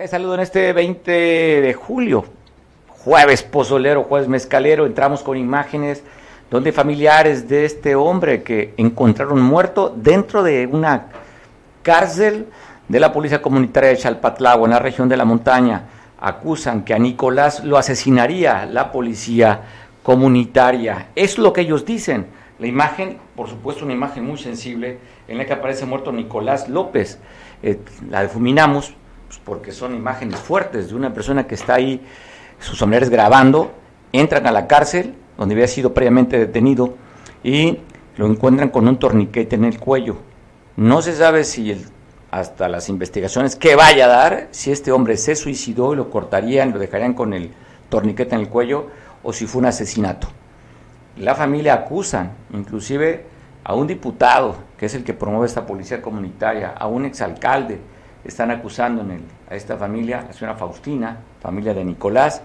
Te saludo en este 20 de julio, jueves pozolero, jueves mezcalero. Entramos con imágenes donde familiares de este hombre que encontraron muerto dentro de una cárcel de la Policía Comunitaria de Chalpatlagua, en la región de la montaña, acusan que a Nicolás lo asesinaría la policía comunitaria. Es lo que ellos dicen. La imagen, por supuesto, una imagen muy sensible en la que aparece muerto Nicolás López. Eh, la difuminamos pues, porque son imágenes fuertes de una persona que está ahí, sus familiares grabando, entran a la cárcel, donde había sido previamente detenido, y lo encuentran con un torniquete en el cuello. No se sabe si hasta las investigaciones que vaya a dar, si este hombre se suicidó y lo cortarían, lo dejarían con el torniquete en el cuello, o si fue un asesinato. La familia acusan, inclusive a un diputado, que es el que promueve esta policía comunitaria, a un exalcalde, están acusando en a esta familia, la señora Faustina, familia de Nicolás,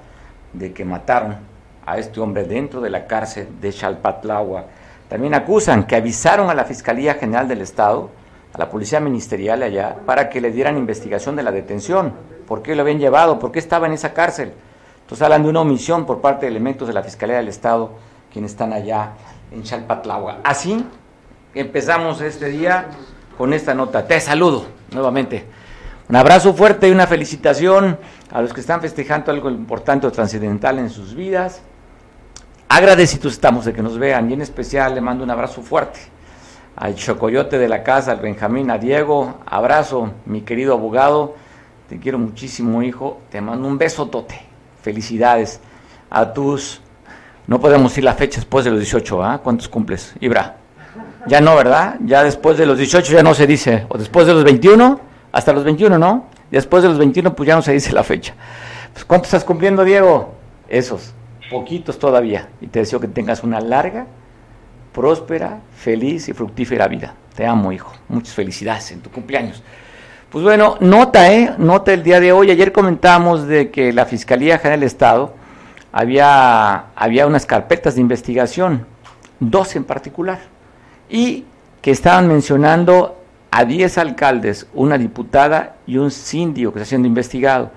de que mataron a este hombre dentro de la cárcel de Chalpatlagua. También acusan que avisaron a la Fiscalía General del Estado, a la Policía Ministerial allá, para que le dieran investigación de la detención. ¿Por qué lo habían llevado? ¿Por qué estaba en esa cárcel? Entonces hablan de una omisión por parte de elementos de la Fiscalía del Estado, quienes están allá en Chalpatlagua. Así empezamos este día con esta nota. Te saludo nuevamente. Un abrazo fuerte y una felicitación a los que están festejando algo importante o trascendental en sus vidas. Agradecidos estamos de que nos vean y en especial le mando un abrazo fuerte al Chocoyote de la casa, al Benjamín, a Diego. Abrazo, mi querido abogado. Te quiero muchísimo, hijo. Te mando un beso tote. Felicidades a tus. No podemos decir la fecha después de los 18, ¿ah? ¿Cuántos cumples, Ibra? Ya no, ¿verdad? Ya después de los 18 ya no se dice. O después de los 21 hasta los 21, ¿no? Después de los 21, pues ya no se dice la fecha. Pues, ¿Cuánto estás cumpliendo, Diego? Esos, poquitos todavía. Y te deseo que tengas una larga, próspera, feliz y fructífera vida. Te amo, hijo. Muchas felicidades en tu cumpleaños. Pues bueno, nota, ¿eh? Nota el día de hoy. Ayer comentamos de que la Fiscalía General del Estado había, había unas carpetas de investigación, dos en particular, y que estaban mencionando a 10 alcaldes, una diputada y un síndico que está siendo investigado.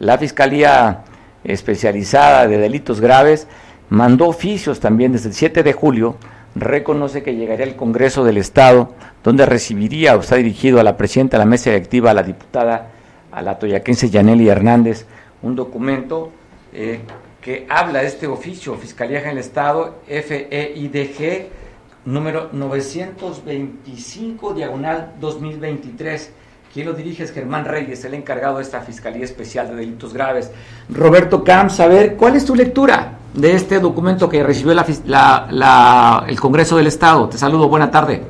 La Fiscalía Especializada de Delitos Graves mandó oficios también desde el 7 de julio, reconoce que llegaría al Congreso del Estado, donde recibiría o está dirigido a la presidenta de la mesa directiva, a la diputada, a la toyaquense Yaneli Hernández, un documento eh, que habla de este oficio, Fiscalía General del Estado, FEIDG, número 925, diagonal 2023. Quien lo dirige es Germán Reyes, el encargado de esta Fiscalía Especial de Delitos Graves. Roberto Camps, a ver, ¿cuál es tu lectura de este documento que recibió la, el Congreso del Estado? Te saludo, buena tarde.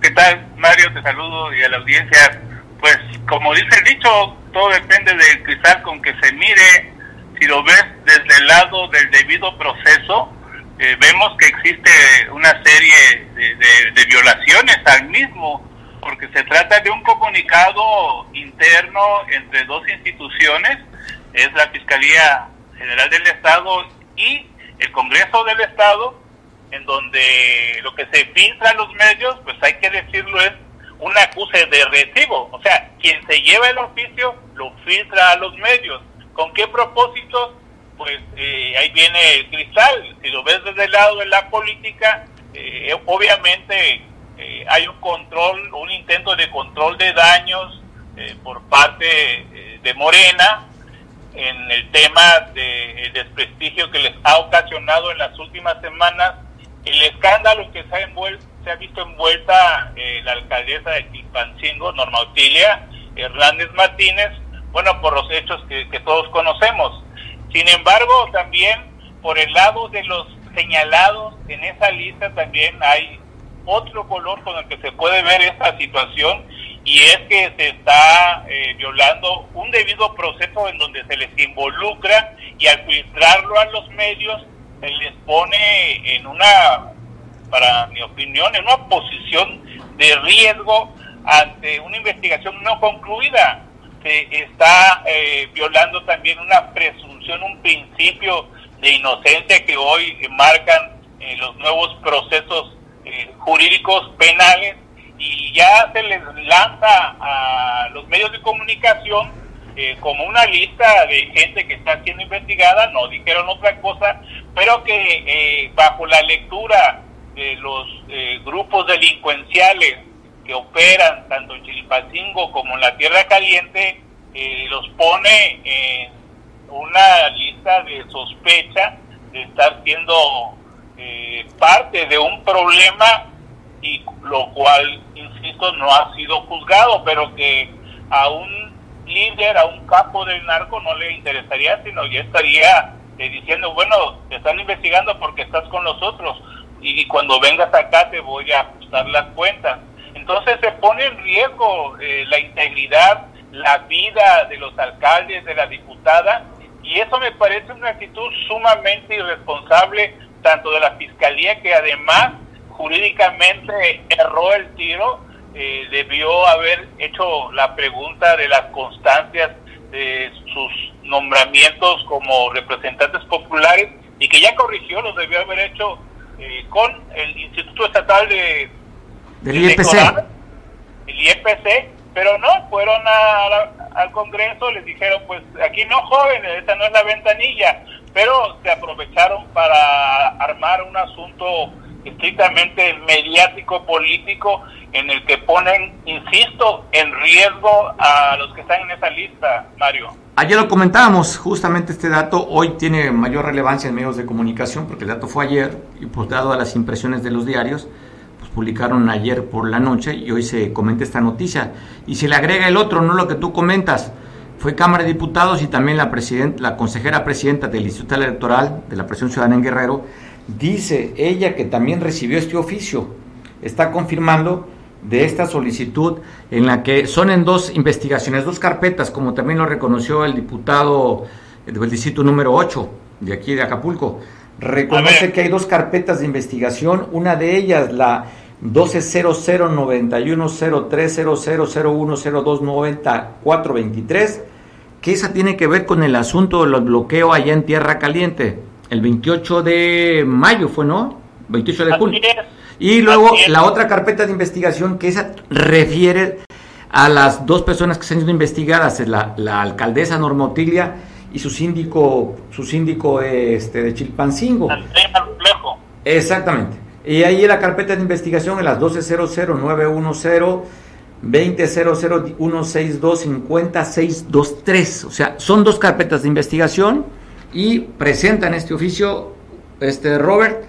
¿Qué tal, Mario? Te saludo y a la audiencia. Pues, como dice el dicho, todo depende del cristal con que se mire. Si lo ves desde el lado del debido proceso, eh, vemos que existe una serie de, violaciones al mismo, porque se trata de un comunicado interno entre dos instituciones, es la Fiscalía General del Estado y el Congreso del Estado, en donde lo que se filtra a los medios, pues hay que decirlo, es un acuse de recibo. O sea, quien se lleva el oficio lo filtra a los medios. ¿Con qué propósito? Pues eh, ahí viene el cristal. Si lo ves desde el lado de la política, eh, obviamente eh, hay un control, un intento de control de daños por parte de Morena en el tema del desprestigio que les ha ocasionado en las últimas semanas el escándalo que se ha se ha visto envuelta eh, la alcaldesa de Quilpancingo, Norma Utilia Hernández Martínez, bueno, por los hechos que todos conocemos. Sin embargo, también por el lado de los señalados en esa lista también hay otro color con el que se puede ver esta situación y es que se está eh, violando un debido proceso en donde se les involucra y al filtrarlo a los medios se les pone en una, para mi opinión, en una posición de riesgo ante una investigación no concluida. Se está eh, violando también una presunción, un principio de inocencia que hoy marcan eh, los nuevos procesos jurídicos penales y ya se les lanza a los medios de comunicación eh, como una lista de gente que está siendo investigada, no dijeron otra cosa, pero que eh, bajo la lectura de los eh, grupos delincuenciales que operan tanto en Chilipacingo como en la Tierra Caliente, los pone en una lista de sospecha de estar siendo parte de un problema y lo cual, insisto, no ha sido juzgado, pero que a un líder, a un capo del narco no le interesaría, sino ya estaría eh, diciendo, bueno, te están investigando porque estás con nosotros y, cuando vengas acá te voy a ajustar las cuentas. Entonces se pone en riesgo eh, la integridad, la vida de los alcaldes, de la diputada, y eso me parece una actitud sumamente irresponsable, tanto de la Fiscalía que además jurídicamente erró el tiro, eh, debió haber hecho la pregunta de las constancias de sus nombramientos como representantes populares y que ya corrigió, los debió haber hecho eh, con el Instituto Estatal de del IEPC. el IEPC, pero no, fueron al Congreso, les dijeron, pues aquí no jóvenes, esta no es la ventanilla, pero se aprovecharon para armar un asunto estrictamente mediático político en el que ponen, insisto, en riesgo a los que están en esa lista, Mario. Ayer lo comentábamos, justamente este dato hoy tiene mayor relevancia en medios de comunicación porque el dato fue ayer y pues dado a las impresiones de los diarios, publicaron ayer por la noche y hoy se comenta esta noticia. Y se le agrega el otro, no lo que tú comentas, fue Cámara de Diputados y también la, la consejera presidenta del Instituto Electoral de la Presión Ciudadana en Guerrero, Dice ella que también recibió este oficio. Está confirmando de esta solicitud en la que son en dos investigaciones, dos carpetas, como también lo reconoció el diputado del distrito número 8 de aquí de Acapulco. Reconoce que hay dos carpetas de investigación, una de ellas la 120091030001029423, que esa tiene que ver con el asunto del bloqueo allá en Tierra Caliente el 28 de mayo fue, ¿no? 28 de junio. Y luego la otra carpeta de investigación que esa refiere a las dos personas que están siendo investigadas, la, la alcaldesa Normotilia y su síndico, su síndico este, de Chilpancingo. Exactamente. Y ahí la carpeta de investigación en las 1200-910. 2000-162-50623. O sea, son dos carpetas de investigación y presentan este oficio, este Robert.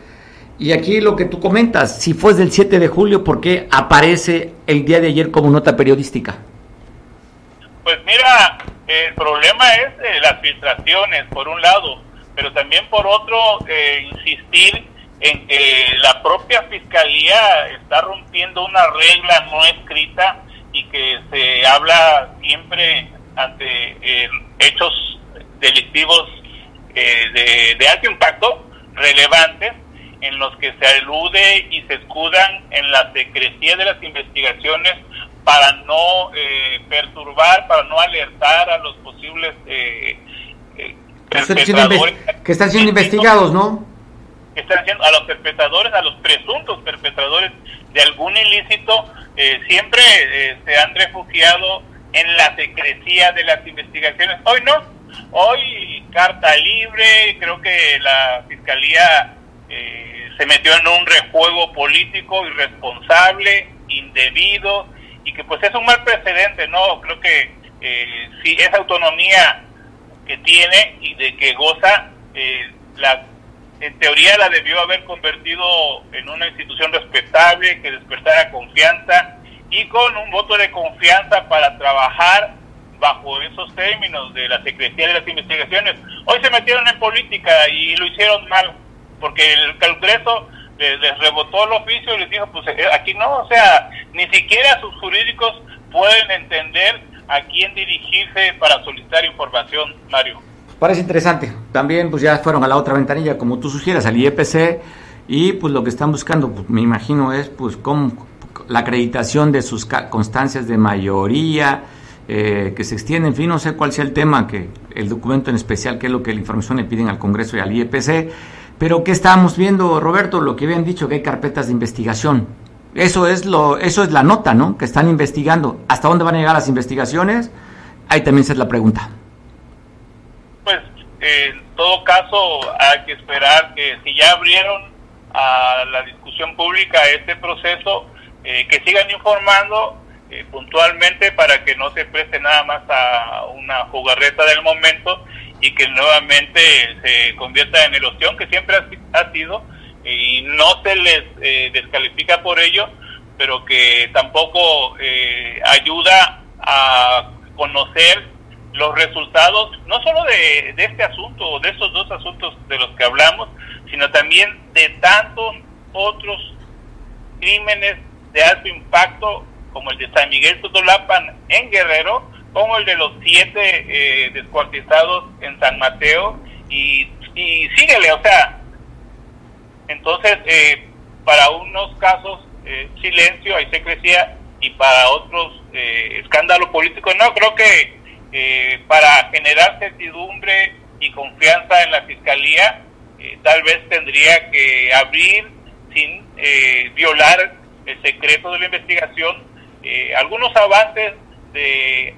Y aquí lo que tú comentas, si fue del 7 de julio, ¿por qué aparece el día de ayer como nota periodística? Pues mira, el problema es eh, las filtraciones, por un lado, pero también por otro, eh, insistir en que la propia fiscalía está rompiendo una regla no escrita y que se habla siempre ante eh, hechos delictivos eh, de, alto impacto, relevantes, en los que se alude y se escudan en la secrecía de las investigaciones para no eh, perturbar, para no alertar a los posibles eh, perpetradores. Que están siendo investigados, ¿no? Que están siendo, a los perpetradores, a los presuntos perpetradores de algún ilícito, siempre se han refugiado en la secrecía de las investigaciones. Hoy no, hoy carta libre, creo que la fiscalía eh, se metió en un rejuego político irresponsable, indebido y que pues es un mal precedente, ¿no? Creo que eh, si esa autonomía que tiene y de que goza, eh, la en teoría la debió haber convertido en una institución respetable que despertara confianza y con un voto de confianza para trabajar bajo esos términos de la Secretaría de las Investigaciones. Hoy se metieron en política y lo hicieron mal, porque el Congreso les, rebotó el oficio y les dijo, pues eh, aquí no, o sea, ni siquiera sus jurídicos pueden entender a quién dirigirse para solicitar información, Mario. Parece interesante. También pues ya fueron a la otra ventanilla, como tú sugieras, al IEPC, y pues lo que están buscando, pues, me imagino, es pues cómo la acreditación de sus constancias de mayoría, eh, que se extiende, en fin, no sé cuál sea el tema, que el documento en especial, que es lo que la información le piden al Congreso y al IEPC, pero ¿qué estábamos viendo, Roberto? Lo que habían dicho, que hay carpetas de investigación. Eso es, lo, eso es la nota, ¿no? Que están investigando. ¿Hasta dónde van a llegar las investigaciones? Ahí también se es la pregunta. En todo caso, hay que esperar que si ya abrieron a la discusión pública este proceso, eh, que sigan informando eh, puntualmente para que no se preste nada más a una jugarreta del momento y que nuevamente se convierta en el ostión que siempre ha, sido y no se les eh, descalifica por ello, pero que tampoco eh, ayuda a conocer los resultados, no solo de, de este asunto, de estos dos asuntos de los que hablamos, sino también de tantos otros crímenes de alto impacto como el de San Miguel Tutolapan en Guerrero, como el de los siete eh, descuartizados en San Mateo, y, y síguele, o sea, entonces, eh, para unos casos, eh, silencio, hay secrecía, y para otros, escándalo político. No, creo que para generar certidumbre y confianza en la fiscalía, tal vez tendría que abrir sin violar el secreto de la investigación eh, algunos avances de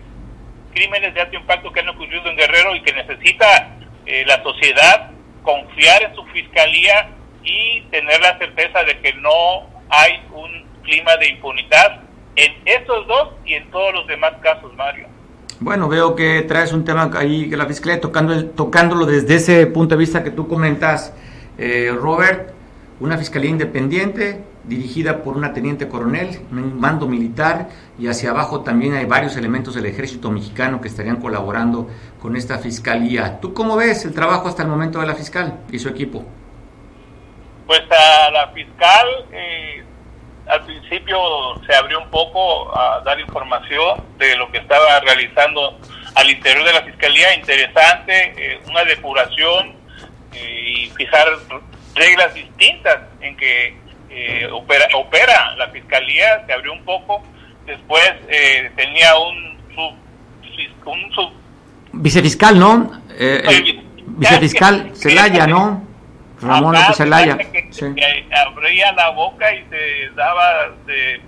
crímenes de alto impacto que han ocurrido en Guerrero y que necesita eh, la sociedad confiar en su fiscalía y tener la certeza de que no hay un clima de impunidad en estos dos y en todos los demás casos, Mario. Bueno, veo que traes un tema ahí que la fiscalía tocando tocándolo desde ese punto de vista que tú comentas, eh, Robert, una fiscalía independiente dirigida por una teniente coronel, un mando militar, y hacia abajo también hay varios elementos del ejército mexicano que estarían colaborando con esta fiscalía. ¿Tú cómo ves el trabajo hasta el momento de la fiscal y su equipo? Pues a la fiscal eh, al principio se abrió un poco a dar información de lo que estaba realizando al interior de la fiscalía, interesante, eh, una depuración eh, y fijar reglas distintas en que eh, opera, opera la fiscalía, se abrió un poco, después eh, tenía un sub, un vicefiscal, ¿no? Eh, vicefiscal Celaya, ¿no? Ramón López Celaya. Que, abría la boca y se daba, se,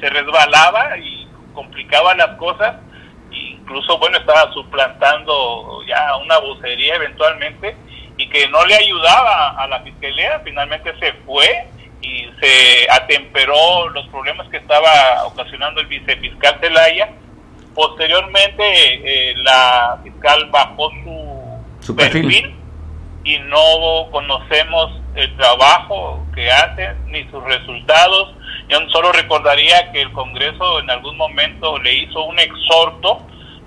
se resbalaba y complicaba las cosas. Incluso, bueno, estaba suplantando ya una vocería eventualmente y que no le ayudaba a la fiscalía, finalmente se fue y se atemperó los problemas que estaba ocasionando el vicefiscal Zelaya. Posteriormente, eh, la fiscal bajó su, perfil. Y no conocemos el trabajo que hace ni sus resultados. Yo solo recordaría que el Congreso en algún momento le hizo un exhorto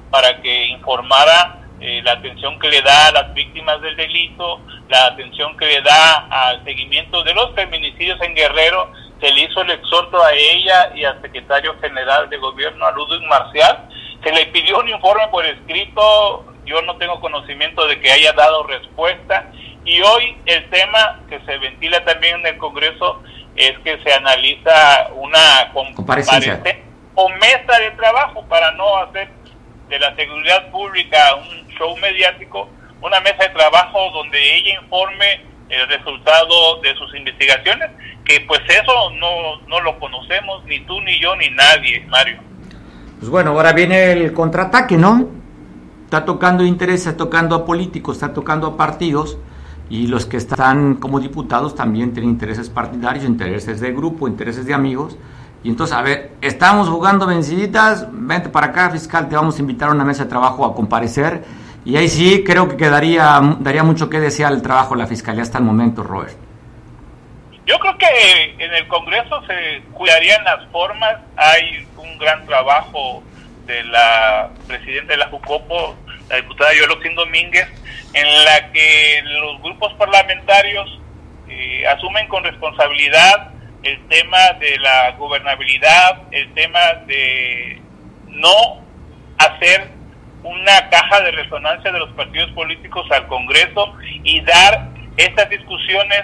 para que informara eh, la atención que le da a las víctimas del delito, la atención que le da al seguimiento de los feminicidios en Guerrero, se le hizo el exhorto a ella y al secretario general de gobierno, a Ludwig Marcial, se le pidió un informe por escrito, yo no tengo conocimiento de que haya dado respuesta, y hoy el tema que se ventila también en el Congreso es que se analiza una comparecencia o mesa de trabajo para no hacer de la seguridad pública un show mediático, una mesa de trabajo donde ella informe el resultado de sus investigaciones, que pues eso no, no lo conocemos ni tú ni yo ni nadie, Mario. Pues bueno, ahora viene el contraataque, ¿no? Está tocando intereses, está tocando a políticos, está tocando a partidos y los que están como diputados también tienen intereses partidarios, intereses de grupo, intereses de amigos. Y entonces, a ver, estamos jugando venciditas, vente para acá, fiscal, te vamos a invitar a una mesa de trabajo a comparecer Y ahí sí creo que quedaría daría mucho que desear el trabajo de la Fiscalía hasta el momento, Robert. Yo creo que en el Congreso se cuidarían las formas. Hay un gran trabajo de la presidenta de la Jucopo, la diputada Yoloxín Domínguez, en la que los grupos parlamentarios eh, asumen con responsabilidad el tema de la gobernabilidad, el tema de no hacer una caja de resonancia de los partidos políticos al Congreso y dar estas discusiones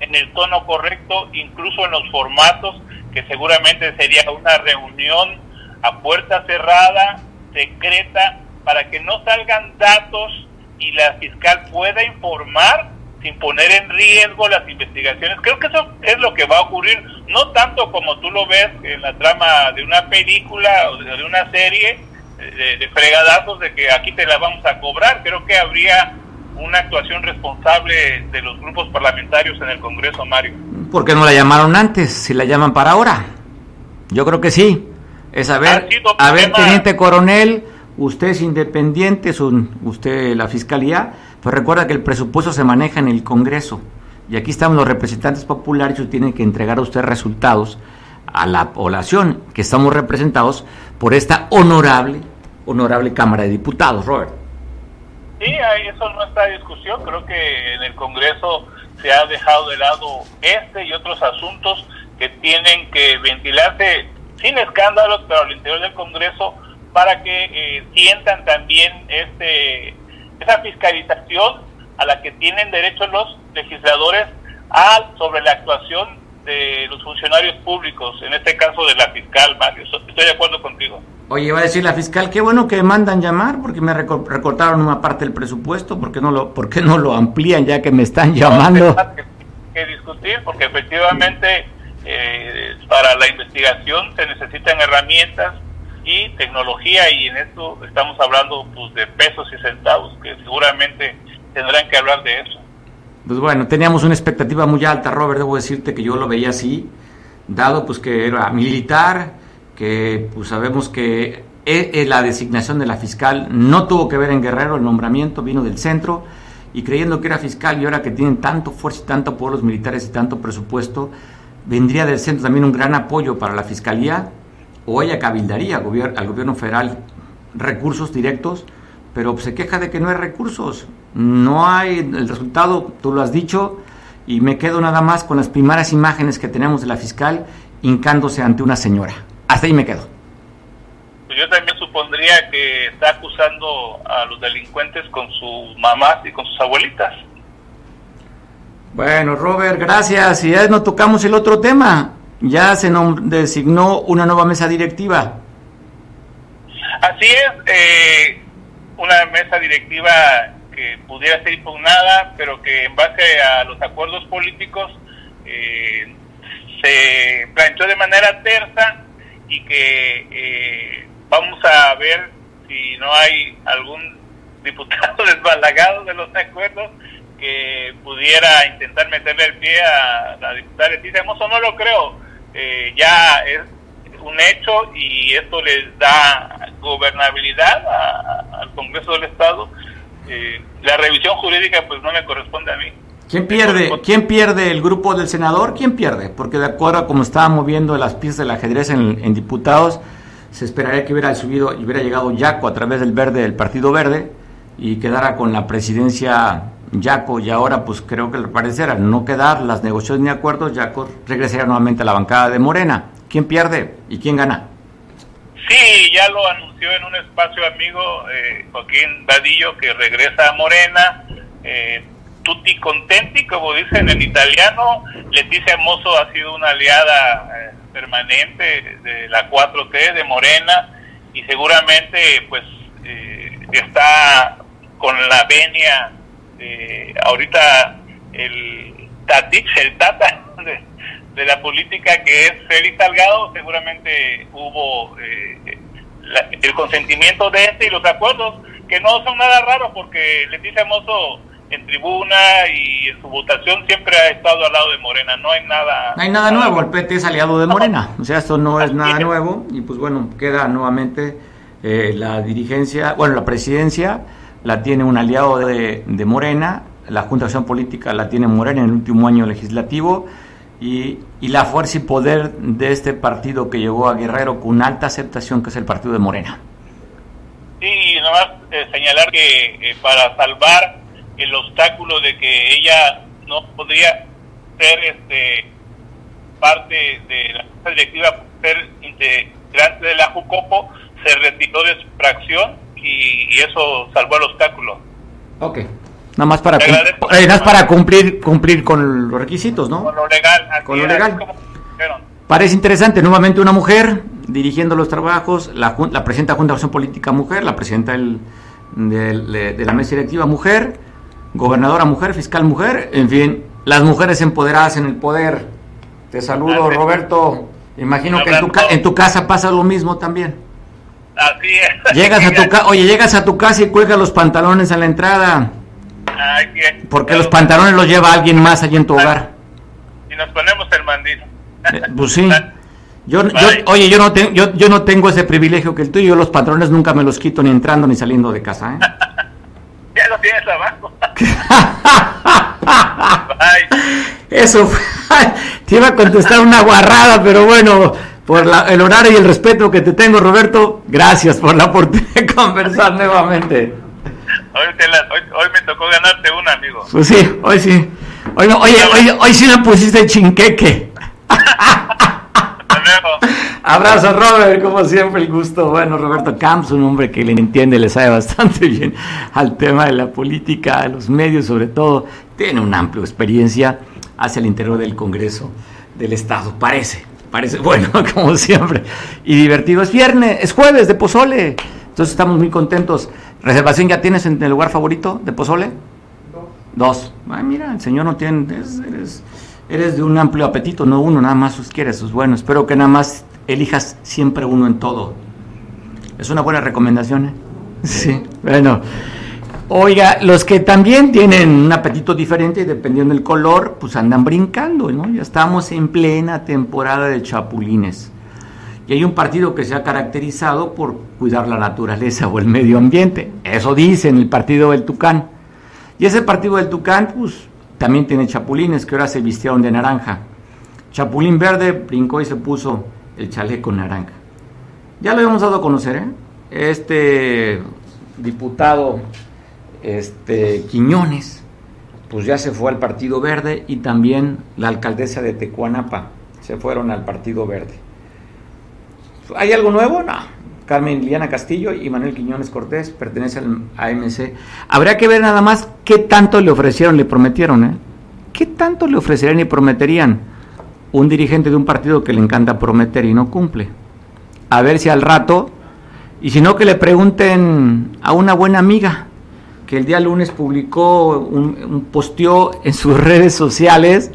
en el tono correcto, incluso en los formatos, que seguramente sería una reunión a puerta cerrada, secreta, para que no salgan datos y la fiscal pueda informar sin poner en riesgo las investigaciones. Creo que eso es lo que va a ocurrir, no tanto como tú lo ves en la trama de una película o de una serie, de, de fregadazos de que aquí te la vamos a cobrar. Creo que habría una actuación responsable de los grupos parlamentarios en el Congreso, Mario. ¿Por qué no la llamaron antes? Si la llaman para ahora. Yo creo que sí. Es a ver, a ver, teniente coronel, usted es independiente, es usted la fiscalía, pues recuerda que el presupuesto se maneja en el Congreso. Y aquí estamos los representantes populares y tienen que entregar a usted resultados a la población que estamos representados por esta honorable, honorable Cámara de Diputados, Robert. Sí, eso no está en discusión. Creo que en el Congreso se ha dejado de lado este y otros asuntos que tienen que ventilarse sin escándalos, pero al interior del Congreso para que eh, sientan también este esa fiscalización a la que tienen derecho los legisladores a sobre la actuación de los funcionarios públicos, en este caso de la fiscal, Mario. Estoy de acuerdo contigo. Oye, va a decir la fiscal, qué bueno que mandan llamar porque me recortaron una parte del presupuesto, ¿por qué no lo, por no lo amplían ya que me están llamando? que, que discutir porque efectivamente eh, para la investigación se necesitan herramientas y tecnología y en esto estamos hablando pues, de pesos y centavos que seguramente tendrán que hablar de eso. Pues bueno, teníamos una expectativa muy alta, Robert, debo decirte que yo lo veía así, dado pues que era militar, que pues sabemos que e, e, la designación de la fiscal no tuvo que ver en Guerrero, el nombramiento vino del centro, y creyendo que era fiscal y ahora que tienen tanto fuerza y tanto por los militares y tanto presupuesto, vendría del centro también un gran apoyo para la fiscalía, o ella cabildaría al gobierno, al gobierno federal recursos directos, pero se queja de que no hay recursos, no hay el resultado, tú lo has dicho, y me quedo nada más con las primeras imágenes que tenemos de la fiscal hincándose ante una señora. Hasta ahí me quedo. Pues yo también supondría que está acusando a los delincuentes con sus mamás y con sus abuelitas. Bueno, Robert, gracias. Y ya no tocamos el otro tema. Ya se designó una nueva mesa directiva. Así es, eh, una mesa directiva que pudiera ser impugnada, pero que en base a los acuerdos políticos eh, se planchó de manera tersa y que eh, vamos a ver si no hay algún diputado desbalagado de los acuerdos que pudiera intentar meterle el pie a la diputada Leticia Hermoso, no lo creo. Eh, ya es un hecho y esto les da gobernabilidad al Congreso del Estado. Eh, la revisión jurídica pues no me corresponde a mí. ¿Quién pierde? ¿Quién pierde el grupo del senador? ¿Quién pierde? Porque de acuerdo a cómo estaba moviendo las piezas del ajedrez en, diputados, se esperaría que hubiera subido y hubiera llegado Yaco a través del verde del Partido Verde y quedara con la presidencia Yaco y ahora pues creo que le parecerá no quedar las negociaciones ni acuerdos, Yaco regresaría nuevamente a la bancada de Morena. ¿Quién pierde y quién gana? Sí, ya lo anunció en un espacio amigo eh, Joaquín Vadillo que regresa a Morena. Eh, tutti contenti, como dicen en italiano. Leticia Mozo ha sido una aliada eh, permanente de la 4T de Morena y seguramente pues eh, está con la venia de ahorita el tatich, el tata de, la política que es Félix Salgado, seguramente hubo eh, el consentimiento de este y los acuerdos que no son nada raros porque Leticia Mozo en tribuna y en su votación siempre ha estado al lado de Morena. No hay nada. No hay nada nuevo. El PT es aliado de Morena. O sea, esto no es nada nuevo. Y pues bueno, queda nuevamente eh, la dirigencia, bueno, la presidencia la tiene un aliado de, de Morena, la Junta de Acción Política la tiene Morena en el último año legislativo y, y, la fuerza y poder de este partido que llegó a Guerrero con alta aceptación, que es el partido de Morena. Sí, nomás eh, señalar que eh, para salvar el obstáculo de que ella no podría ser este parte de la junta directiva, ser integrante de la Jucopo, se retiró de su fracción y, y eso salvó el obstáculo. Ok. Nada más para, eh, nada para cumplir cumplir con los requisitos, ¿no? Con lo legal. Con lo legal. Parece interesante, nuevamente una mujer dirigiendo los trabajos, la, la presidenta de Junta de Acción Política mujer, la presidenta del, de, de la mesa directiva mujer, gobernadora mujer, fiscal mujer, en fin, las mujeres empoderadas en el poder. Te saludo, Roberto. Imagino que en tu, en tu casa pasa lo mismo también. Así es. Llegas a tu casa, oye, llegas a tu casa y cuelgas los pantalones a la entrada. Ay, bien. Porque los pantalones los lleva alguien más allí en tu hogar. Y nos ponemos el mandil. Eh, pues sí. Yo, yo, oye, yo no, te, yo, yo no tengo ese privilegio que el tuyo. Yo los pantalones nunca me los quito ni entrando ni saliendo de casa. ¿eh? ya lo tienes abajo. Eso te iba a contestar una guarrada, pero bueno, por la, el horario y el respeto que te tengo, Roberto, gracias por la oportunidad de conversar nuevamente. Hoy, te la, hoy, hoy, me tocó ganarte un amigo. Pues sí, hoy sí. Hoy, no, oye, hoy, hoy sí me pusiste chinqueque. Abrazo, Robert, como siempre, el gusto. Bueno, Roberto Camps, un hombre que le entiende, le sabe bastante bien al tema de la política, a los medios sobre todo. Tiene una amplia experiencia hacia el interior del Congreso del Estado, parece. Parece bueno, como siempre. Y divertido. Es viernes, es jueves de Pozole. Entonces estamos muy contentos. ¿Reservación ya tienes en el lugar favorito de Pozole? Dos. Dos. Ay, mira, el señor no tiene. Eres, eres, de un amplio apetito, no uno, nada más sus quieres, sus buenos. Espero que nada más elijas siempre uno en todo. Es una buena recomendación, ¿eh? Sí, bueno. Oiga, los que también tienen un apetito diferente, dependiendo del color, pues andan brincando, ¿no? Ya estamos en plena temporada de chapulines. Y hay un partido que se ha caracterizado por cuidar la naturaleza o el medio ambiente. Eso dicen el partido del Tucán. Y ese partido del Tucán, pues también tiene chapulines que ahora se vistieron de naranja. Chapulín verde brincó y se puso el chaleco naranja. Ya lo habíamos dado a conocer, ¿eh? Este diputado este, Quiñones, pues ya se fue al Partido Verde y también la alcaldesa de Tecuanapa se fueron al Partido Verde. ¿Hay algo nuevo? No. Carmen Liliana Castillo y Manuel Quiñones Cortés pertenecen al AMC. Habría que ver nada más qué tanto le ofrecieron, le prometieron, ¿eh? ¿Qué tanto le ofrecerían y prometerían un dirigente de un partido que le encanta prometer y no cumple? A ver si al rato, y si no que le pregunten a una buena amiga que el día lunes publicó, un, un en sus redes sociales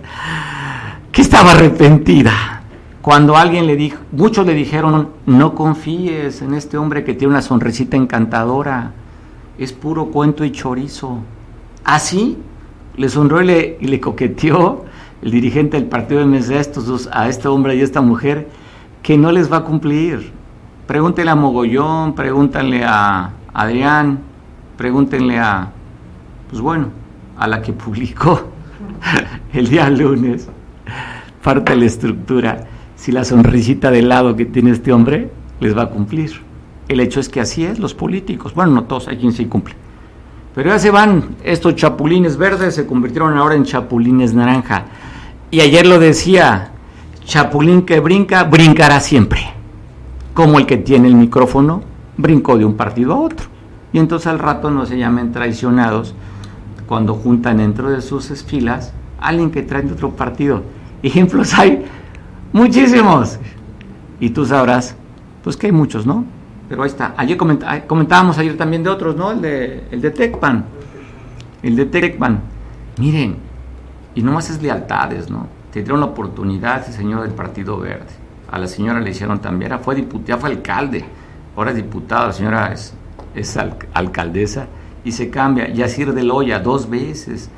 que estaba arrepentida cuando alguien le dijo, muchos le dijeron, no confíes en este hombre que tiene una sonrisita encantadora, es puro cuento y chorizo. Así le sonrió y le, coqueteó el dirigente del partido de a, estos dos, a este hombre y a esta mujer que no les va a cumplir. Pregúntenle a Mogollón, pregúntenle a Adrián, pregúntenle a, pues bueno, a la que publicó el día lunes, parte de la estructura si la sonrisita de lado que tiene este hombre les va a cumplir. El hecho es que así es los políticos. Bueno, no todos, hay quien sí cumple. Pero ya se van, estos chapulines verdes se convirtieron ahora en chapulines naranja. Y ayer lo decía, chapulín que brinca, brincará siempre. Como el que tiene el micrófono, brincó de un partido a otro. Y entonces al rato no se llamen traicionados cuando juntan dentro de sus filas a alguien que trae de otro partido. Ejemplos hay Muchísimos. Y tú sabrás, pues que hay muchos, ¿no? Pero ahí está. Ayer comentábamos ayer también de otros, ¿no? El de, el de Tecpan. El de Tecpan. Miren, y no más es lealtades, ¿no? Tendría una oportunidad ese señor del Partido Verde. A la señora le hicieron también, fue diputada, fue alcalde, ahora es diputada, la señora es, es alcaldesa y se cambia. Yacir de Loya dos veces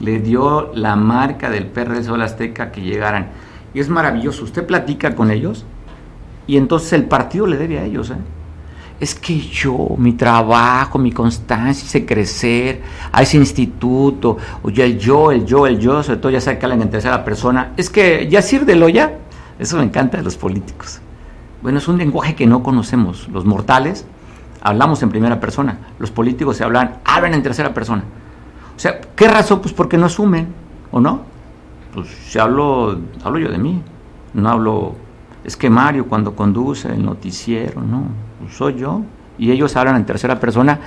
le dio la marca del PRD Sol Azteca que llegaran. Y es maravilloso. Usted platica con ellos y entonces el partido le debe a ellos. ¿eh? es que yo, mi trabajo, mi constancia, ese crecer, a ese instituto, oye, el yo, el yo, el yo, sobre todo ya que hablan en tercera persona, es que ya sirve lo ya, eso me encanta de los políticos. Bueno, es un lenguaje que no conocemos, los mortales hablamos en primera persona, los políticos se hablan, hablan en tercera persona. O sea, ¿qué razón? Pues porque no asumen, ¿o no? Pues si hablo, hablo yo de mí, no hablo, es que Mario cuando conduce el noticiero, no, pues soy yo, y ellos hablan en tercera persona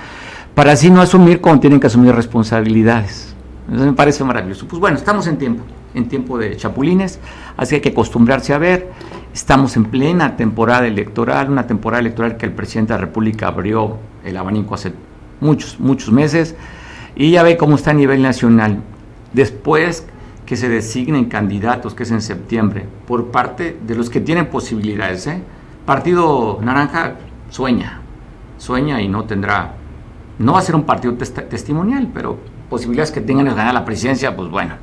para así no asumir como tienen que asumir responsabilidades. Eso me parece maravilloso. Pues bueno, estamos en tiempo, en tiempo de chapulines, así que hay que acostumbrarse a ver. Estamos en plena temporada electoral, una temporada electoral que el presidente de la República abrió el abanico hace muchos, muchos meses, y ya ve cómo está a nivel nacional. Después que se designen candidatos, que es en septiembre, por parte de los que tienen posibilidades. ¿eh? Partido Naranja sueña, sueña y no tendrá, no va a ser un partido testimonial, pero posibilidades que tengan de ganar la presidencia, pues bueno,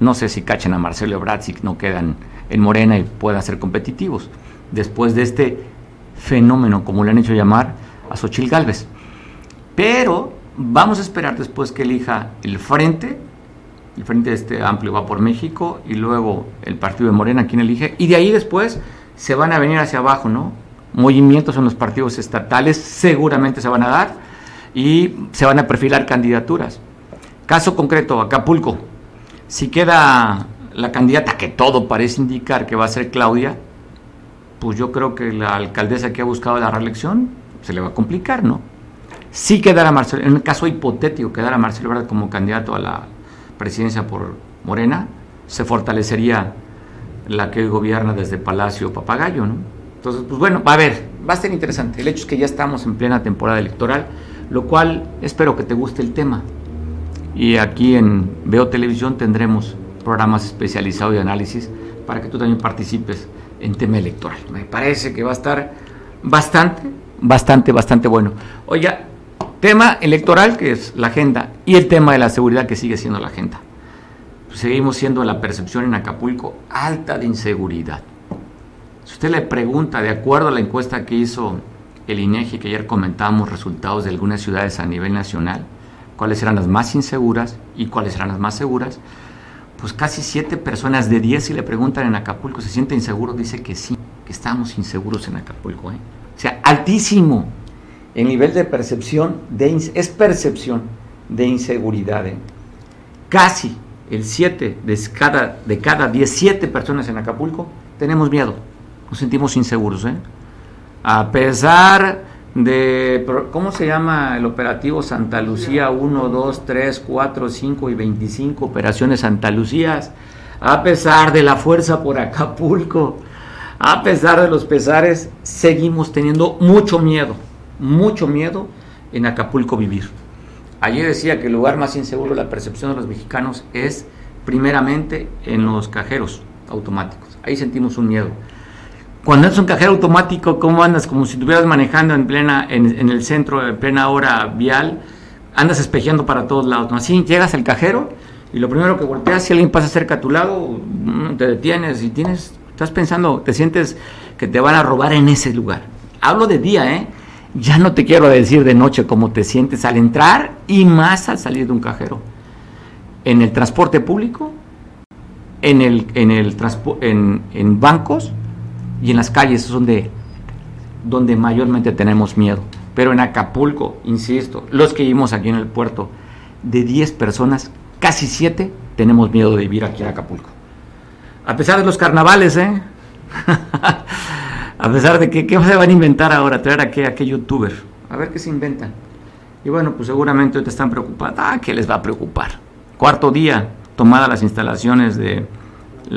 no sé si cachen a Marcelo Ebrard si no quedan en Morena y puedan ser competitivos. Después de este fenómeno, como le han hecho llamar, a Xochil Gálvez. Pero vamos a esperar después que elija el frente el Frente este Amplio va por México y luego el partido de Morena, quien elige, y de ahí después se van a venir hacia abajo, ¿no? Movimientos en los partidos estatales seguramente se van a dar y se van a perfilar candidaturas. Caso concreto, Acapulco. Si queda la candidata que todo parece indicar que va a ser Claudia, pues yo creo que la alcaldesa que ha buscado la reelección se le va a complicar, ¿no? Si quedara Marcelo, en el caso hipotético, quedara Marcelo Ebrard como candidato a la presidencia por Morena, se fortalecería la que hoy gobierna desde Palacio Papagayo, ¿no? Entonces, pues bueno, va a ver, va a ser interesante. El hecho es que ya estamos en plena temporada electoral, lo cual espero que te guste el tema. Y aquí en Veo Televisión tendremos programas especializados de análisis para que tú también participes en tema electoral. Me parece que va a estar bastante, bastante, bastante bueno. Oiga, Tema electoral, que es la agenda, y el tema de la seguridad, que sigue siendo la agenda. seguimos siendo la percepción en Acapulco alta de inseguridad. Si usted le pregunta, de acuerdo a la encuesta que hizo el INEGI, que ayer comentábamos resultados de algunas ciudades a nivel nacional, cuáles eran las más inseguras y cuáles eran las más seguras, pues casi siete personas de diez si le preguntan en Acapulco, ¿se siente inseguro? Dice que sí, que estamos inseguros en Acapulco. ¿eh? O sea, altísimo el nivel de percepción, de, es percepción de inseguridad. ¿eh? Casi el 7 de cada, de cada 17 personas en Acapulco tenemos miedo, nos sentimos inseguros. ¿eh? A pesar de, ¿cómo se llama el operativo Santa Lucía 1, 2, 3, 4, 5 y 25 operaciones Santa Lucías? A pesar de la fuerza por Acapulco, a pesar de los pesares, seguimos teniendo mucho miedo mucho miedo en Acapulco vivir. Ayer decía que el lugar más inseguro, la percepción de los mexicanos, es primeramente en los cajeros automáticos. Ahí sentimos un miedo. Cuando andas un cajero automático, ¿cómo andas? Como si estuvieras manejando en plena, en, el centro, en plena hora vial, andas espejeando para todos lados. Así llegas al cajero y lo primero que volteas, si alguien pasa cerca a tu lado, mm, te detienes y tienes, estás pensando, te sientes que te van a robar en ese lugar. Hablo de día, ¿eh? Ya no te quiero decir de noche cómo te sientes al entrar y más al salir de un cajero. En el transporte público, en, el, en, el en, en bancos y en las calles es donde, donde mayormente tenemos miedo. Pero en Acapulco, insisto, los que vivimos aquí en el puerto, de 10 personas, casi 7 tenemos miedo de vivir aquí en Acapulco. A pesar de los carnavales, ¿eh? A pesar de que, ¿qué se van a inventar ahora? Traer a qué, a qué youtuber. A ver qué se inventan. Y bueno, pues seguramente te están preocupados. Ah, ¿qué les va a preocupar? Cuarto día, tomadas las instalaciones del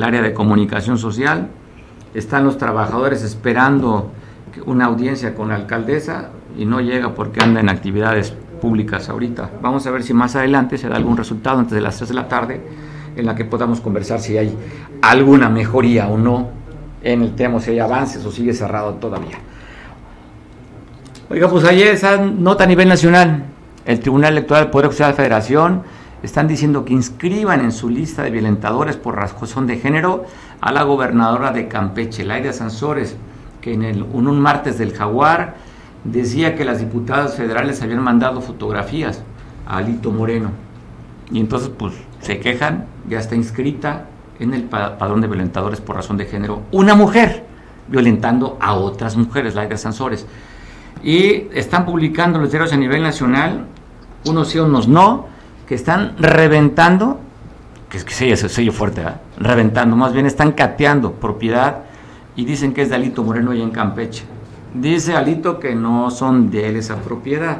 área de comunicación social. Están los trabajadores esperando una audiencia con la alcaldesa y no llega porque anda en actividades públicas ahorita. Vamos a ver si más adelante se da algún resultado antes de las 3 de la tarde en la que podamos conversar si hay alguna mejoría o no en el tema, si hay avances o sigue cerrado todavía. Oiga, pues ayer esa nota a nivel nacional, el Tribunal Electoral del Poder Judicial de la Federación están diciendo que inscriban en su lista de violentadores por razón de género a la gobernadora de Campeche, Laida Sansores, que en, el, un martes del Jaguar decía que las diputadas federales habían mandado fotografías a Alito Moreno. Y entonces, pues, se quejan, ya está inscrita en el padrón de violentadores por razón de género una mujer violentando a otras mujeres, Laida Sansores. Y están publicando los diarios a nivel nacional, unos sí, unos no, que están reventando, que es que sello, fuerte, reventando, más bien están cateando propiedad y dicen que es de Alito Moreno y en Campeche. Dice Alito que no son de él esa propiedad.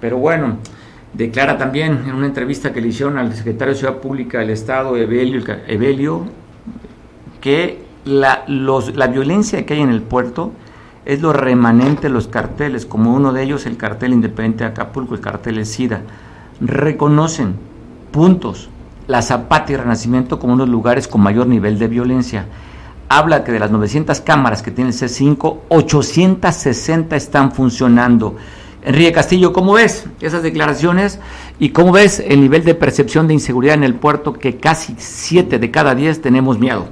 Pero bueno, declara también en una entrevista que le hicieron al secretario de Ciudad Pública del Estado, Evelio, que la, violencia que hay en el puerto es lo remanente de los carteles, como uno de ellos el cartel independiente de Acapulco, el cartel SIDA. Reconocen puntos, la Zapata y Renacimiento como unos lugares con mayor nivel de violencia. Habla que de las 900 cámaras que tiene el C5, 860 están funcionando. Enrique Castillo, ¿cómo ves esas declaraciones y cómo ves el nivel de percepción de inseguridad en el puerto que casi 7 de cada 10 tenemos miedo?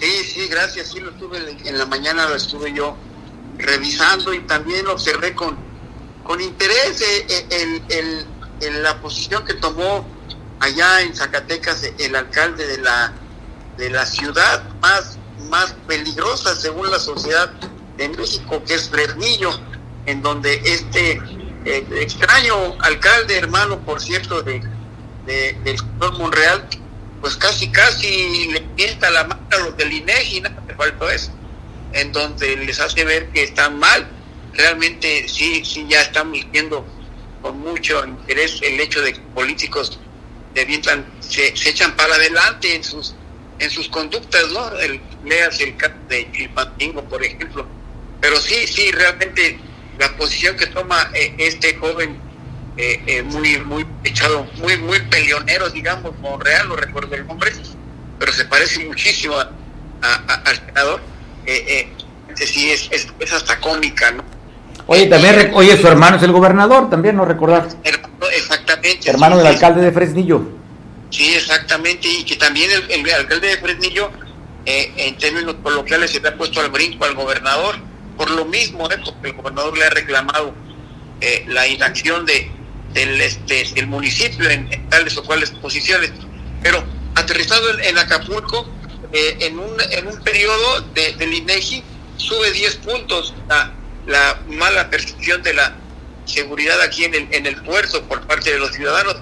Sí, sí, gracias. Sí, lo estuve en la mañana, lo estuve yo revisando y también observé con, con interés en eh, el, la posición que tomó allá en Zacatecas el alcalde de la, de la ciudad más, más peligrosa según la sociedad de México, que es Fresnillo, en donde este eh, extraño alcalde, hermano, por cierto, de, del señor Monreal, pues casi, casi le pinta la mano a los del INEGI, nada me faltó eso, en donde les hace ver que están mal. Realmente sí, sí ya están viendo con mucho interés el hecho de que políticos se, se echan para adelante en sus en sus conductas, ¿no? El, leas el caso de Chilpantingo, por ejemplo. Pero sí, sí, realmente la posición que toma eh, este joven eh, eh, muy, muy echado, muy, muy peleonero, digamos, Monreal, no recuerdo el nombre, pero se parece muchísimo a, al senador. Eh, sí, es, es, hasta cómica, ¿no? Oye, también, oye, su hermano es el gobernador, también, ¿no recordar? exactamente. Hermano del alcalde de Fresnillo. Sí, exactamente, y que también el, alcalde de Fresnillo, en términos coloquiales, se le ha puesto al brinco al gobernador, por lo mismo, ¿eh? porque el gobernador le ha reclamado la inacción de, del, este, del municipio en, tales o cuales posiciones. Pero aterrizado en, Acapulco, eh, en, un, en un periodo de, del INEGI, sube 10 puntos la, la mala percepción de la seguridad aquí en el, en el puerto por parte de los ciudadanos.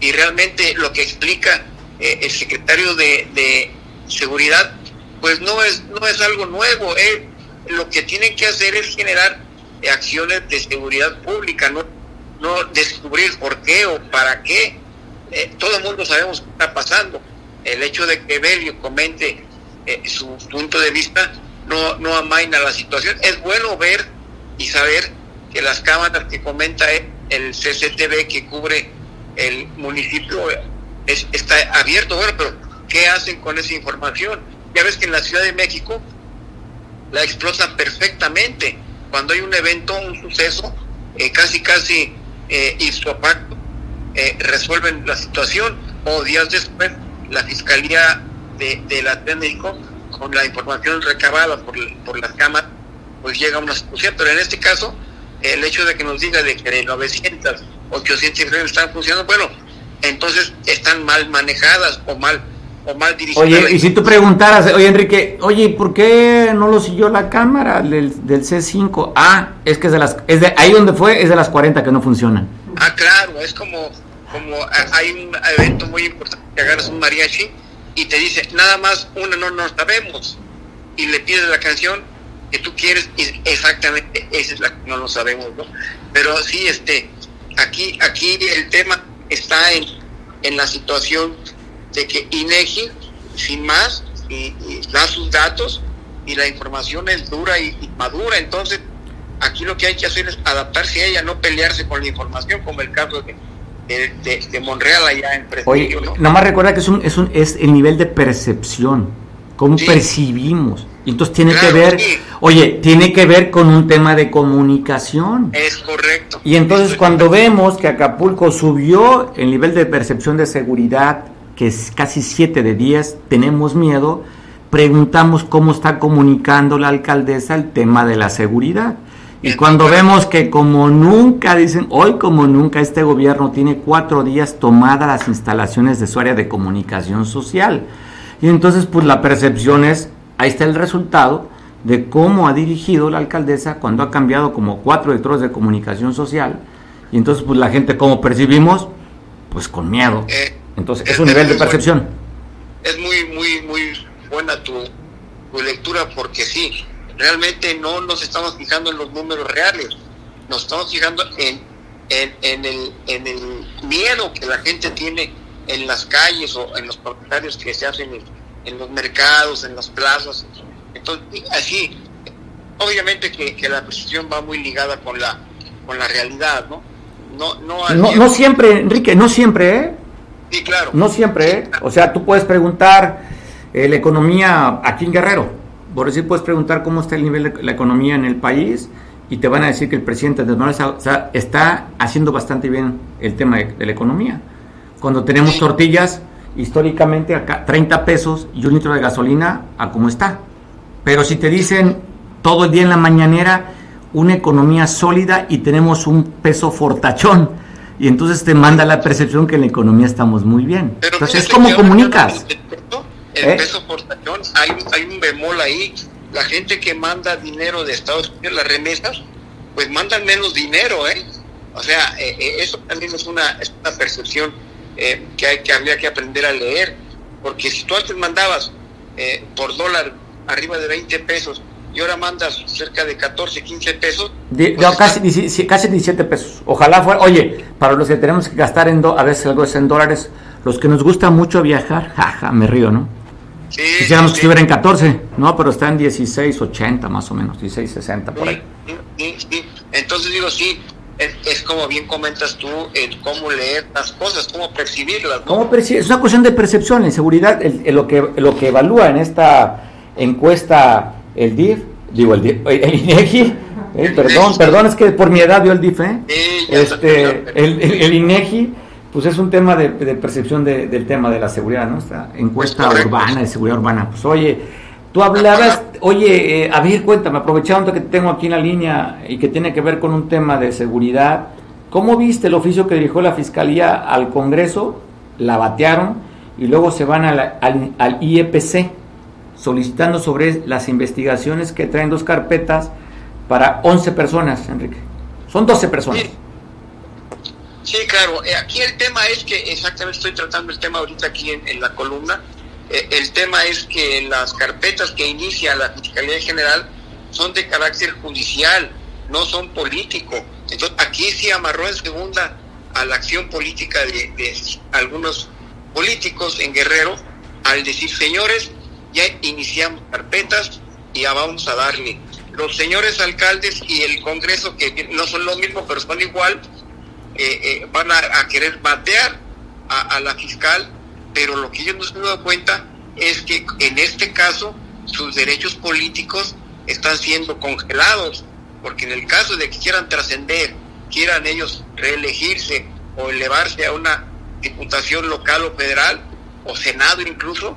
Y realmente lo que explica eh, el secretario de, Seguridad, pues no es, no es algo nuevo. Eh. Lo que tienen que hacer es generar acciones de seguridad pública, no no descubrir por qué o para qué. Eh, todo el mundo sabemos qué está pasando. El hecho de que Belio comente eh, su punto de vista no, no amaina la situación. Es bueno ver y saber que las cámaras que comenta el CCTV que cubre el municipio es, está abierto. Bueno, pero ¿qué hacen con esa información? Ya ves que en la Ciudad de México la explotan perfectamente. Cuando hay un evento, un suceso, eh, casi, casi eh, pacto eh, resuelven la situación o días después la Fiscalía de, de la México con la información recabada por, por las cámaras pues llega a una solución, pero en este caso el hecho de que nos diga de que 900, 800 redes están funcionando, bueno, entonces están mal manejadas o mal o mal dirigidas. Oye, y si tú preguntaras, oye Enrique, oye, ¿por qué no lo siguió la cámara del, del C5? Ah, es que es de las, es de, ahí donde fue, es de las 40 que no funcionan. Ah, claro, es como, como hay un evento muy importante que agarras un mariachi y te dice, nada más una no nos sabemos, y le pides la canción que tú quieres y exactamente esa es la que no lo sabemos, ¿no? Pero sí, este, aquí, aquí el tema está en, en la situación de que INEGI, sin más, y, da sus datos y la información es dura y, madura. Entonces, aquí lo que hay que hacer es adaptarse a ella, no pelearse con la información, como el caso de, de, Monreal allá en Oye, ¿no? Nomás recuerda que es, un, es, un, es el nivel de percepción, cómo percibimos. Y entonces tiene que ver, oye, tiene que ver con un tema de comunicación. Es correcto. Y entonces cuando vemos que Acapulco subió el nivel de percepción de seguridad, que es casi 7 de 10, tenemos miedo, preguntamos cómo está comunicando la alcaldesa el tema de la seguridad. Y cuando vemos que como nunca, dicen, hoy como nunca este gobierno tiene cuatro días tomadas las instalaciones de su área de comunicación social. Y entonces pues la percepción es, ahí está el resultado de cómo ha dirigido la alcaldesa cuando ha cambiado como cuatro directores de comunicación social. Y entonces pues la gente como percibimos, pues con miedo. Eh, entonces es, un nivel de percepción. Es muy, muy, muy buena tu, tu lectura porque sí, realmente no nos estamos fijando en los números reales, nos estamos fijando en, en, el, en el miedo que la gente tiene en las calles o en los comentarios que se hacen en, los mercados, en las plazas. Entonces, así, obviamente que, la percepción va muy ligada con la, con la realidad, ¿no? No, no, no, siempre, Enrique, no siempre, ¿eh? Sí, claro. No siempre, ¿eh? O sea, tú puedes preguntar eh, la economía aquí en Guerrero por decir, puedes preguntar cómo está el nivel de la economía en el país y te van a decir que el presidente de Manuel está haciendo bastante bien el tema de, la economía. Cuando tenemos tortillas, históricamente acá 30 pesos y un litro de gasolina a cómo está. Pero si te dicen todo el día en la mañanera una economía sólida y tenemos un peso fortachón, y entonces te manda la percepción que en la economía estamos muy bien. entonces es como comunicas el ¿Eh? peso por tachón, hay, hay un bemol ahí. La gente que manda dinero de Estados Unidos, las remesas, pues mandan menos dinero, ¿eh? O sea, eh, eh, eso también es una, es una percepción que, hay, que habría que aprender a leer. Porque si tú antes mandabas por dólar arriba de 20 pesos y ahora mandas cerca de 14, 15 pesos. Pues casi, casi 17 pesos. Ojalá fuera. Oye, para los que tenemos que gastar en a veces algo es en dólares, los que nos gusta mucho viajar, jaja, me río, ¿no? Sí, Quisiéramos que estuviera en 14, ¿no? Pero está en 16.80 más o menos, 16.60 por ahí. Entonces digo, sí, es, como bien comentas tú, el cómo leer las cosas, cómo percibirlas. ¿no? es una cuestión de percepción, en seguridad, lo, que, lo que evalúa en esta encuesta el DIF, digo el, DIF, el INEGI, eh, perdón, perdón, es que por mi edad vio el DIF, ¿eh? este, el, el INEGI pues es un tema de, percepción del tema de la seguridad, ¿no? Esta encuesta urbana, de seguridad urbana. Pues oye, tú hablabas, oye, eh, a ver, cuéntame, aprovechando que te tengo aquí en la línea y que tiene que ver con un tema de seguridad, ¿cómo viste el oficio que dirigió la Fiscalía al Congreso? La batearon y luego se van al, al IEPC solicitando sobre las investigaciones que traen dos carpetas para 11 personas, Enrique. Son 12 personas. Sí, claro. Eh, aquí el tema es que, exactamente estoy tratando el tema ahorita aquí en, la columna, el tema es que las carpetas que inicia la Fiscalía General son de carácter judicial, no son políticos. Entonces aquí sí amarró en segunda a la acción política de, algunos políticos en Guerrero al decir, señores, ya iniciamos carpetas y ya vamos a darle. Los señores alcaldes y el Congreso, que no son los mismos, pero son igual, eh, eh, van a, querer batear a, la fiscal, pero lo que ellos no se han dado cuenta es que en este caso sus derechos políticos están siendo congelados, porque en el caso de que quieran trascender, quieran ellos reelegirse o elevarse a una diputación local o federal, o senado incluso,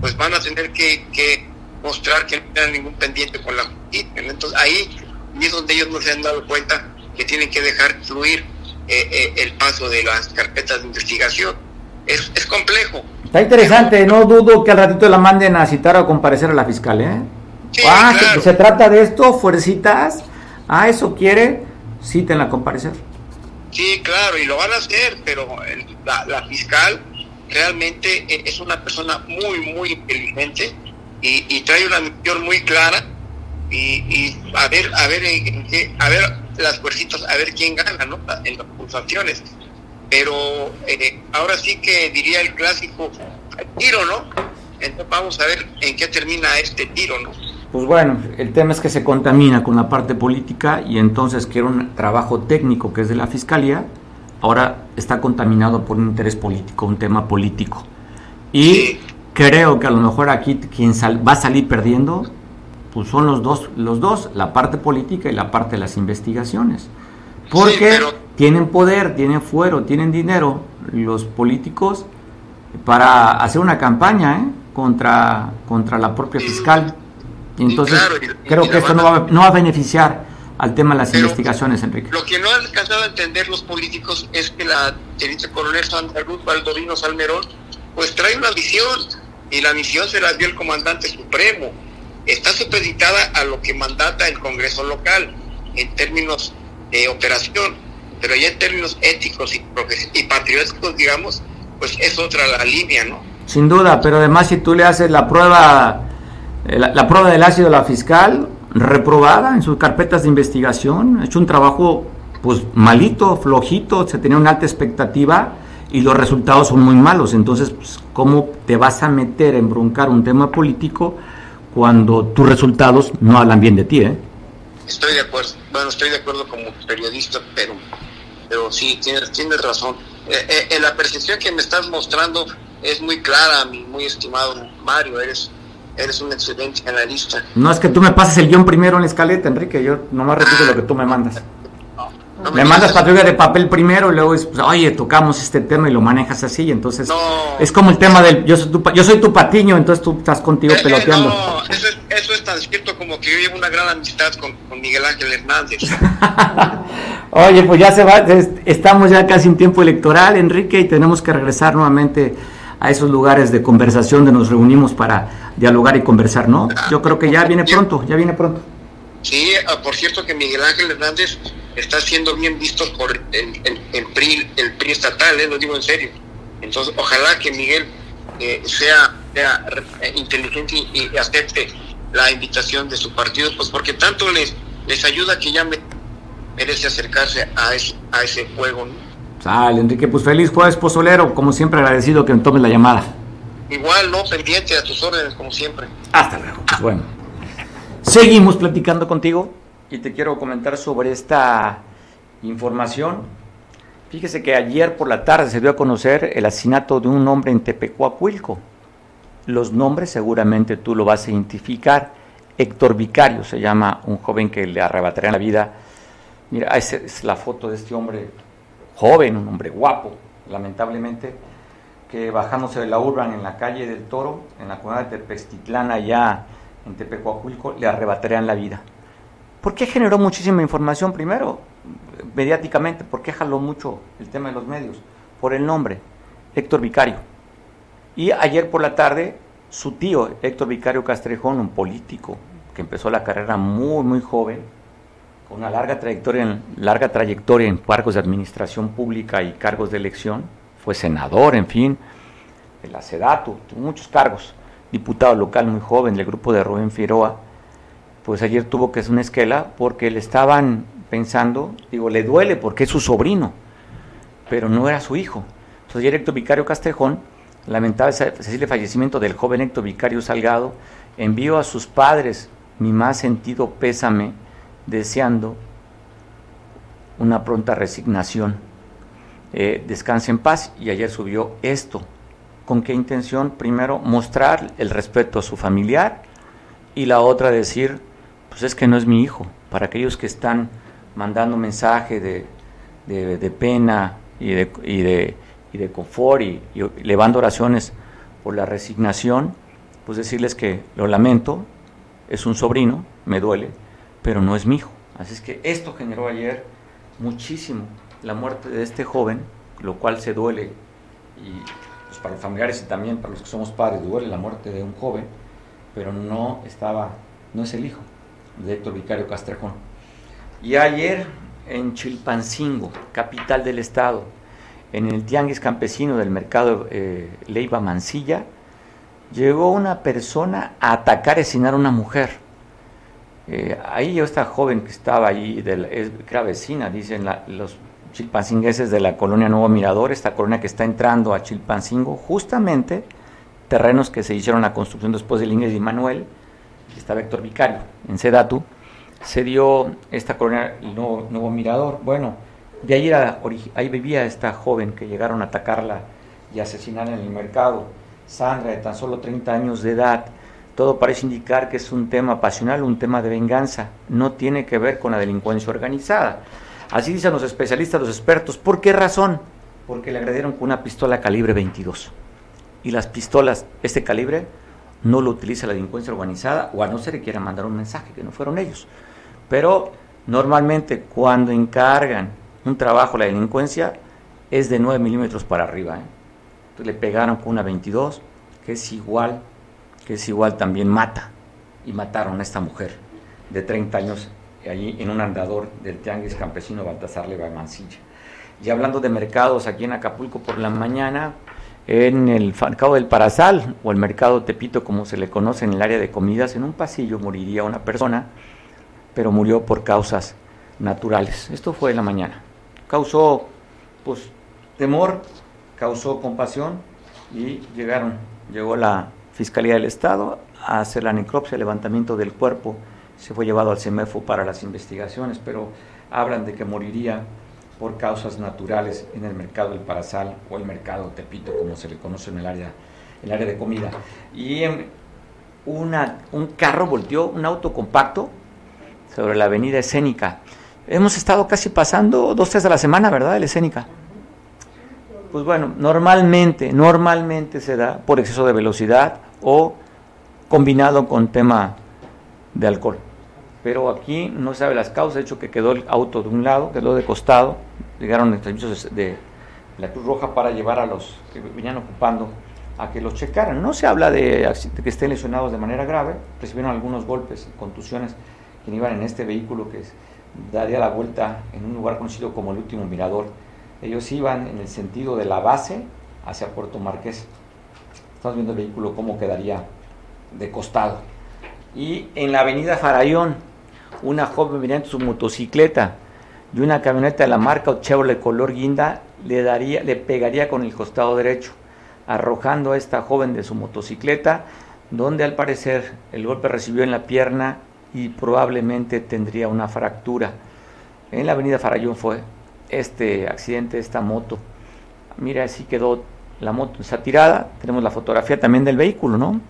pues van a tener que, mostrar que no tienen ningún pendiente con la justicia. Entonces ahí es donde ellos no se han dado cuenta que tienen que dejar fluir eh, eh, el paso de las carpetas de investigación. Es, es complejo. Está interesante, no dudo que al ratito la manden a citar o a comparecer a la fiscal, ¿eh? ah, se, trata de esto, fuercitas. Ah, eso quiere, cítenla a comparecer. Sí, claro, y lo van a hacer, pero la, la fiscal realmente e, es una persona muy, muy inteligente y, y trae una misión muy clara y, y a ver, a ver, a ver las fuercitas a ver quién gana, ¿no? En las pulsaciones. Pero eh, ahora sí que diría el clásico, tiro, ¿no? Entonces vamos a ver en qué termina este tiro, ¿no? Pues bueno, el tema es que se contamina con la parte política y entonces que era un trabajo técnico que es de la Fiscalía, ahora está contaminado por un interés político, un tema político. Y creo que a lo mejor aquí quien va a salir perdiendo pues son los dos, los dos, la parte política y la parte de las investigaciones. Porque tienen poder, tienen fuero, tienen dinero los políticos para hacer una campaña ¿eh? contra, contra la propia fiscal. Y entonces creo que esto no va, no va, a beneficiar al tema de las investigaciones, Enrique. Lo que no han alcanzado a entender los políticos es que la teniente coronel Santa Ruth Baldovino Salmerón, pues trae una visión, y la misión se la dio el comandante supremo. Está supeditada a lo que mandata el Congreso local en términos de operación, pero ya en términos éticos y, y patrióticos, digamos, pues es otra la línea, ¿no? Sin duda, pero además si tú le haces la prueba, eh, la, prueba del ácido a la fiscal, reprobada en sus carpetas de investigación, ha hecho un trabajo pues malito, flojito, se tenía una alta expectativa y los resultados son muy malos. Entonces, pues, ¿cómo te vas a meter en broncar un tema político cuando tus resultados no hablan bien de ti? Eh? Estoy de acuerdo. Bueno, estoy de acuerdo como periodista, pero, pero sí, tienes, tienes razón. Eh, eh, la percepción que me estás mostrando es muy clara, mi muy estimado Mario. Eres, eres un excelente analista. No es que tú me pases el guion primero en la escaleta, Enrique. Yo nomás repito lo que tú me mandas. Me, mandas patrulla de papel primero y luego es, pues, oye, tocamos este tema y lo manejas así. Entonces, es como el tema del yo soy tu, yo soy tu patiño, entonces tú estás contigo eh, peloteando. no, eso es, eso es tan cierto como que yo llevo una gran amistad con, con Miguel Ángel Hernández. oye, pues ya se va, estamos ya casi en tiempo electoral, Enrique, y tenemos que regresar nuevamente a esos lugares de conversación donde nos reunimos para dialogar y conversar, ¿no? Yo creo que ya viene pronto, ya viene pronto. Sí, ah, por cierto que Miguel Ángel Hernández está siendo bien visto por el, PRI, el PRI estatal, ¿eh? lo digo en serio. Entonces, ojalá que Miguel eh, sea, sea eh, inteligente y, acepte la invitación de su partido, pues porque tanto les, les ayuda que ya merece acercarse a ese, a ese juego, ¿no? Sale, Enrique, pues feliz jueves pozolero, como siempre agradecido que me tomes la llamada. Igual, no, pendiente a tus órdenes, como siempre. Hasta luego, pues bueno. Seguimos platicando contigo y te quiero comentar sobre esta información. Fíjese que ayer por la tarde se dio a conocer el asesinato de un hombre en Tepecuacuilco. Los nombres seguramente tú lo vas a identificar. Héctor Vicario se llama un joven que le arrebataría la vida. Mira, esa es la foto de este hombre joven, un hombre guapo, lamentablemente, que bajándose de la urban en la calle del Toro, en la comunidad de Tepestitlán, allá en Tepecuaculco, le arrebatarían la vida. ¿Por qué generó muchísima información? Primero, mediáticamente, ¿por qué jaló mucho el tema de los medios? Por el nombre, Héctor Vicario. Y ayer por la tarde, su tío, Héctor Vicario Castrejón, un político que empezó la carrera muy, muy joven, con una larga trayectoria, en, larga trayectoria en cargos de administración pública y cargos de elección, fue senador, en fin, de la SEDATU, muchos cargos, diputado local muy joven del grupo de Rubén Figueroa, pues ayer tuvo que hacer una esquela porque le estaban pensando, digo, le duele porque es su sobrino, pero no era su hijo. Entonces ayer Héctor Vicario Castrejón lamentaba el fallecimiento del joven Héctor Vicario Salgado, envió a sus padres mi más sentido pésame deseando una pronta resignación. Eh, descanse en paz y ayer subió esto. ¿Con qué intención? Primero, mostrar el respeto a su familiar y la otra decir, pues es que no es mi hijo. Para aquellos que están mandando mensaje de, de, pena y de, y de, y de confort y, y levando oraciones por la resignación, pues decirles que lo lamento, es un sobrino, me duele, pero no es mi hijo. Así es que esto generó ayer muchísimo la muerte de este joven, lo cual se duele, y para los familiares y también para los que somos padres duele la muerte de un joven, pero no estaba, no es el hijo de Héctor Vicario Castrejón. Y ayer en Chilpancingo, capital del estado, en el tianguis campesino del mercado eh, Leiva Mansilla, llegó una persona a atacar y asesinar a una mujer. Eh, ahí yo, esta joven que estaba ahí, de era vecina, dicen los chilpancingueses de la colonia Nuevo Mirador, esta colonia que está entrando a Chilpancingo, justamente terrenos que se hicieron la construcción después del Ingrid y Manuel, estaba Héctor Vicario, en Sedatu, se dio esta colonia Nuevo, Nuevo Mirador. Bueno, de ahí, era, ahí vivía esta joven que llegaron a atacarla y asesinarla en el mercado, Sandra, de tan solo 30 años de edad, todo parece indicar que es un tema pasional, un tema de venganza, no tiene que ver con la delincuencia organizada. Así dicen los especialistas, los expertos. ¿Por qué razón? Porque le agredieron con una pistola calibre 22. Y las pistolas, este calibre, no lo utiliza la delincuencia organizada, o a no ser que quiera mandar un mensaje, que no fueron ellos. Pero Normalmente cuando encargan un trabajo la delincuencia es de 9 milímetros para arriba. ¿eh? le pegaron con una 22, que es igual, que es igual también mata. Y mataron a esta mujer de 30 años allí en un andador del Tianguis Campesino Baltasar Leva Mancilla. Y hablando de mercados aquí en Acapulco por la mañana, en el mercado del Parasal o el mercado Tepito como se le conoce en el área de comidas, en un pasillo moriría una persona, pero murió por causas naturales. Esto fue en la mañana. Causó pues temor, causó compasión y llegaron, llegó la Fiscalía del Estado a hacer la necropsia, levantamiento del cuerpo, se fue llevado al CEMEFO para las investigaciones, pero hablan de que moriría por causas naturales en el mercado del Parasal o el mercado Tepito, como se le conoce en el área, el área de comida. Y un carro volteó, un auto compacto, sobre la avenida Escénica. Hemos estado casi pasando dos, tres a la semana, ¿verdad? La Escénica. Pues bueno, normalmente, normalmente se da por exceso de velocidad o combinado con tema de alcohol pero aquí no se sabe las causas, de hecho que quedó el auto de un lado, quedó de costado, llegaron servicios de la Cruz Roja para llevar a los que venían ocupando a que los checaran. No se habla de, que estén lesionados de manera grave, recibieron algunos golpes, contusiones, quienes iban en este vehículo que daría la vuelta en un lugar conocido como el último mirador. Ellos iban en el sentido de la base hacia Puerto Marqués. Estamos viendo el vehículo cómo quedaría de costado. Y en la avenida Farallón, una joven en su motocicleta y una camioneta de la marca Chevrolet color guinda le, daría, le pegaría con el costado derecho, arrojando a esta joven de su motocicleta, donde al parecer el golpe recibió en la pierna y probablemente tendría una fractura. En la avenida Farallón fue este accidente, esta moto. Mira, así quedó la moto, está tirada. Tenemos la fotografía también del vehículo, ¿no?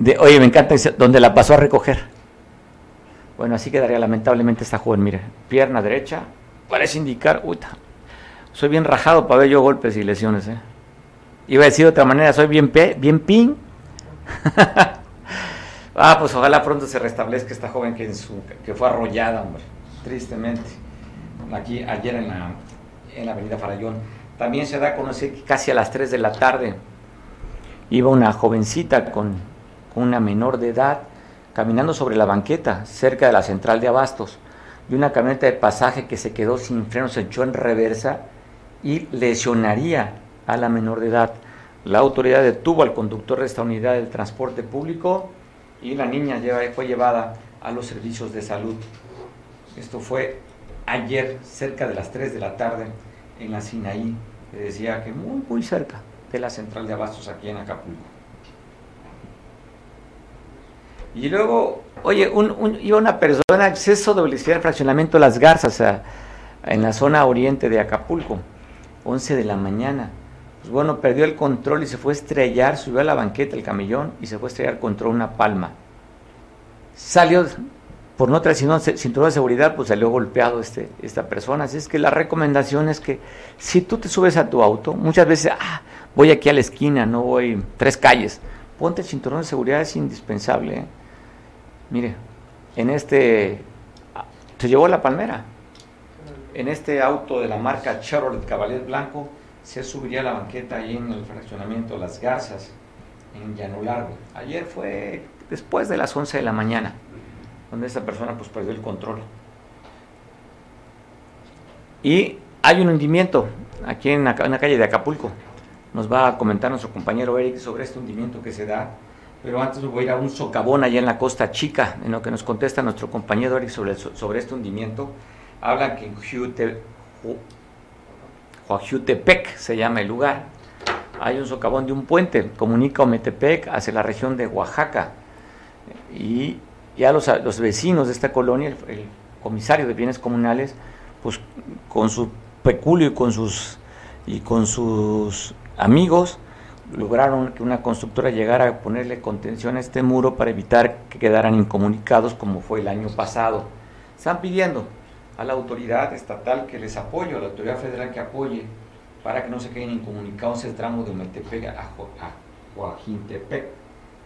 De, oye, me encanta donde la pasó a recoger. Bueno, así quedaría lamentablemente esta joven, mire, pierna derecha, parece indicar, uy, soy bien rajado para ver yo golpes y lesiones, ¿eh? Iba a decir de otra manera, soy bien, bien pin. ah, pues ojalá pronto se restablezca esta joven que, en fue arrollada, hombre, tristemente, aquí ayer en la, en la avenida Farallón. También se da a conocer que casi a las 3 de la tarde iba una jovencita con, con una menor de edad caminando sobre la banqueta cerca de la central de abastos y una camioneta de pasaje que se quedó sin frenos se echó en reversa y lesionaría a la menor de edad. La autoridad detuvo al conductor de esta unidad del transporte público y la niña fue llevada a los servicios de salud. Esto fue ayer, cerca de las 3 de la tarde, en la Sinaí, que decía que muy, muy cerca de la central de abastos aquí en Acapulco. Y luego, oye, un, iba una persona, exceso de velocidad del fraccionamiento Las Garzas, en la zona oriente de Acapulco, 11 de la mañana. Pues bueno, perdió el control y se fue a estrellar, subió a la banqueta el camellón y se fue a estrellar contra una palma. Salió, por no traer cinturón de seguridad, pues salió golpeado este, esta persona. Así es que la recomendación es que si tú te subes a tu auto, muchas veces, ah, voy aquí a la esquina, no voy tres calles, ponte el cinturón de seguridad, es indispensable. ¿eh? Mire, en este, se llevó la palmera. En este auto de la marca Chevrolet Cavalier Blanco se subiría la banqueta ahí en el fraccionamiento Las Garzas, en Llano Largo. Ayer fue después de las 11 de la mañana, donde esta persona pues perdió el control. Y hay un hundimiento aquí en en la calle de Acapulco. Nos va a comentar nuestro compañero Eric sobre este hundimiento que se da pero antes voy a ir a un socavón allá en la Costa Chica, en lo que nos contesta nuestro compañero Eric sobre, sobre este hundimiento. Habla que en Huajutepec se llama el lugar. Hay un socavón de un puente, comunica Ometepec hacia la región de Oaxaca. Y ya los, los vecinos de esta colonia, el, comisario de bienes comunales, pues con su peculio y con sus, y con sus amigos, lograron que una constructora llegara a ponerle contención a este muro para evitar que quedaran incomunicados como fue el año pasado. Están pidiendo a la autoridad estatal que les apoye, a la autoridad federal que apoye para que no se queden incomunicados el tramo de Metepec a, Huajintepec,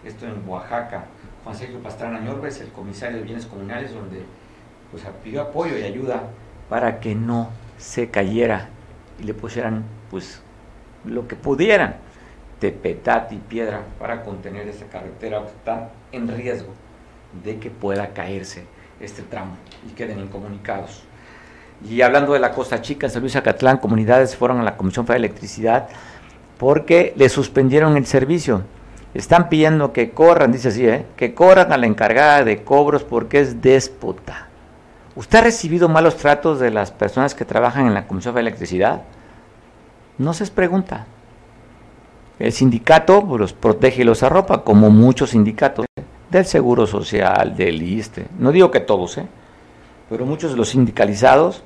esto en Oaxaca. Juan Sergio Pastrana Ñorbes, el comisario de bienes comunales, donde pues pidió apoyo y ayuda para que no se cayera y le pusieran pues lo que pudieran de petate y piedra para contener esa carretera que está en riesgo de que pueda caerse este tramo y queden incomunicados. Y hablando de la Costa Chica, San Luis Acatlán, comunidades fueron a la Comisión Federal de Electricidad porque le suspendieron el servicio. Están pidiendo que corran, dice así, ¿eh? que corran a la encargada de cobros porque es déspota. ¿Usted ha recibido malos tratos de las personas que trabajan en la Comisión de Electricidad? No se pregunta. El sindicato pues, los protege y los arropa, como muchos sindicatos del Seguro Social, del ISTE. No digo que todos, ¿eh? pero muchos de los sindicalizados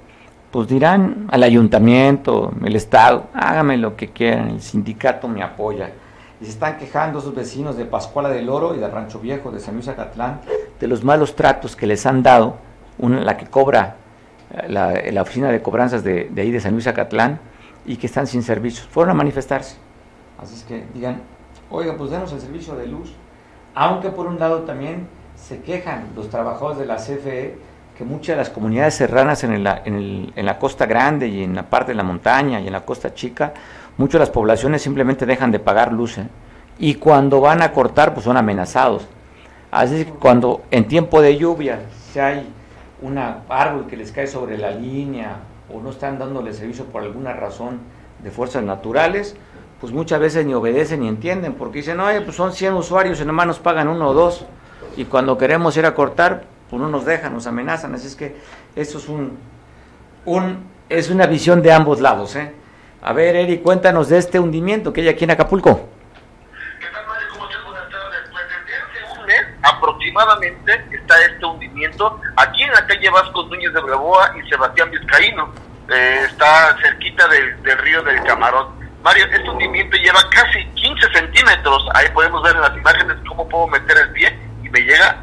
pues dirán al ayuntamiento, el Estado, hágame lo que quieran, el sindicato me apoya. Y se están quejando sus vecinos de Pascuala del Oro y de Rancho Viejo, de San Luis Acatlán, de los malos tratos que les han dado una, la que cobra eh, la, oficina de cobranzas de, ahí de San Luis Acatlán y que están sin servicios. Fueron a manifestarse. Así es que digan, oiga, pues denos el servicio de luz. Aunque por un lado también se quejan los trabajadores de la CFE que muchas de las comunidades serranas en, en, la costa grande y en la parte de la montaña y en la costa chica, muchas de las poblaciones simplemente dejan de pagar luz. ¿eh? Y cuando van a cortar, pues son amenazados. Así que cuando en tiempo de lluvia, si hay un árbol que les cae sobre la línea o no están dándole servicio por alguna razón de fuerzas naturales, pues muchas veces ni obedecen ni entienden, porque dicen, oye, pues son 100 usuarios y nomás nos pagan uno o dos, y cuando queremos ir a cortar, pues no nos dejan, nos amenazan, así es que eso es un, un es una visión de ambos lados, ¿eh? A ver, Eri, cuéntanos de este hundimiento que hay aquí en Acapulco. aproximadamente está este hundimiento aquí en la calle Vasco Núñez de Breboa y Sebastián Vizcaíno. Eh, está cerquita del, río del Camarón. Mario, este hundimiento lleva casi 15 centímetros. Ahí podemos ver en las imágenes cómo puedo meter el pie y me llega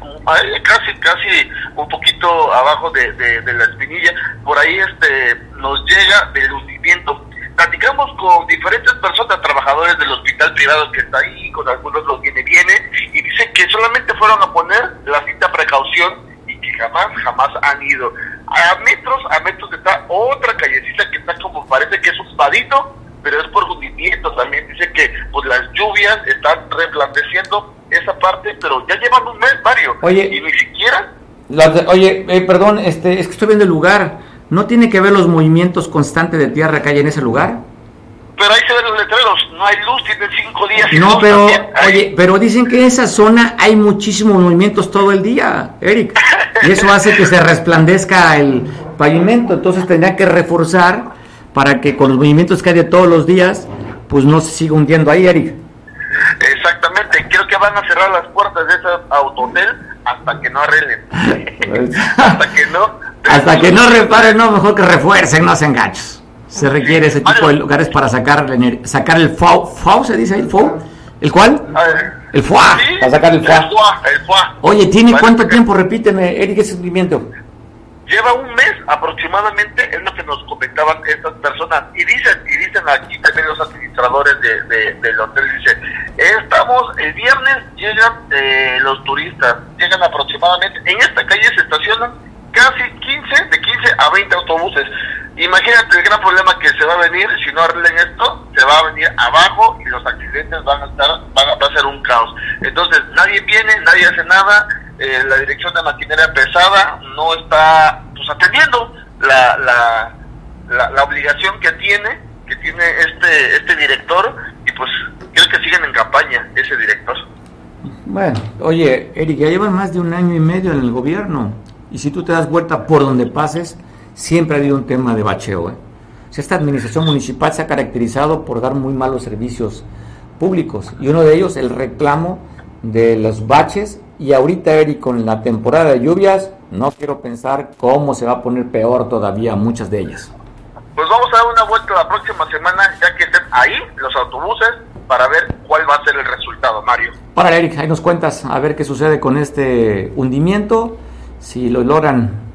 casi, casi un poquito abajo de, de la espinilla. Por ahí este nos llega del hundimiento platicamos con diferentes personas, trabajadores del hospital privado que está ahí, con algunos los viene viene, y dicen que solamente fueron a poner la cita precaución y que jamás, jamás han ido. A metros, a metros está otra callecita que está como, parece que es un padito, pero es por hundimiento también. Dice que pues las lluvias están reblandeciendo esa parte, pero ya llevan un mes, Mario, oye, y ni siquiera... oye, eh, perdón, este, es que estoy viendo el lugar ¿No tiene que ver los movimientos constantes de tierra que hay en ese lugar? Pero ahí se ven los letreros, no hay luz, tienen cinco días. No, pero, oye, pero dicen que en esa zona hay muchísimos movimientos todo el día, Eric. Y eso hace que se resplandezca el pavimento, entonces tendría que reforzar para que con los movimientos que hay de todos los días, pues no se siga hundiendo ahí, Eric. Exactamente, creo que van a cerrar las puertas de ese autotel hasta que no arreglen. hasta que no hasta que no reparen, no, mejor que refuercen, no hacen gachos. Se requiere ese tipo de lugares para sacar, sacar el FAU. ¿FAU se dice ahí? ¿El FAU? ¿El cuál? El FUA. para sacar el FUA. Oye, ¿tiene cuánto tiempo? Repíteme, Eric, ese sentimiento. Lleva un mes aproximadamente, es lo que nos comentaban estas personas. Y dicen, y dicen aquí también los administradores de, del hotel, dice, estamos, el viernes llegan eh, los turistas, llegan aproximadamente, en esta calle se estacionan casi 15, de 15 a 20 autobuses. Imagínate el gran problema que se va a venir si no arreglen esto, se va a venir abajo y los accidentes van a estar, van a, ser un caos. Entonces nadie viene, nadie hace nada, eh, la dirección de maquinaria pesada no está pues atendiendo la, la, la, obligación que tiene, que tiene este, este director y pues creo que siguen en campaña ese director. Bueno, oye, Eric, ya llevan más de un año y medio en el gobierno. Y si tú te das vuelta por donde pases, siempre ha habido un tema de bacheo. ¿eh? esta administración municipal se ha caracterizado por dar muy malos servicios públicos y uno de ellos el reclamo de los baches y ahorita Eric con la temporada de lluvias no quiero pensar cómo se va a poner peor todavía muchas de ellas. Pues vamos a dar una vuelta la próxima semana ya que estén ahí los autobuses para ver cuál va a ser el resultado, Mario. Para Eric, ahí nos cuentas a ver qué sucede con este hundimiento si lo logran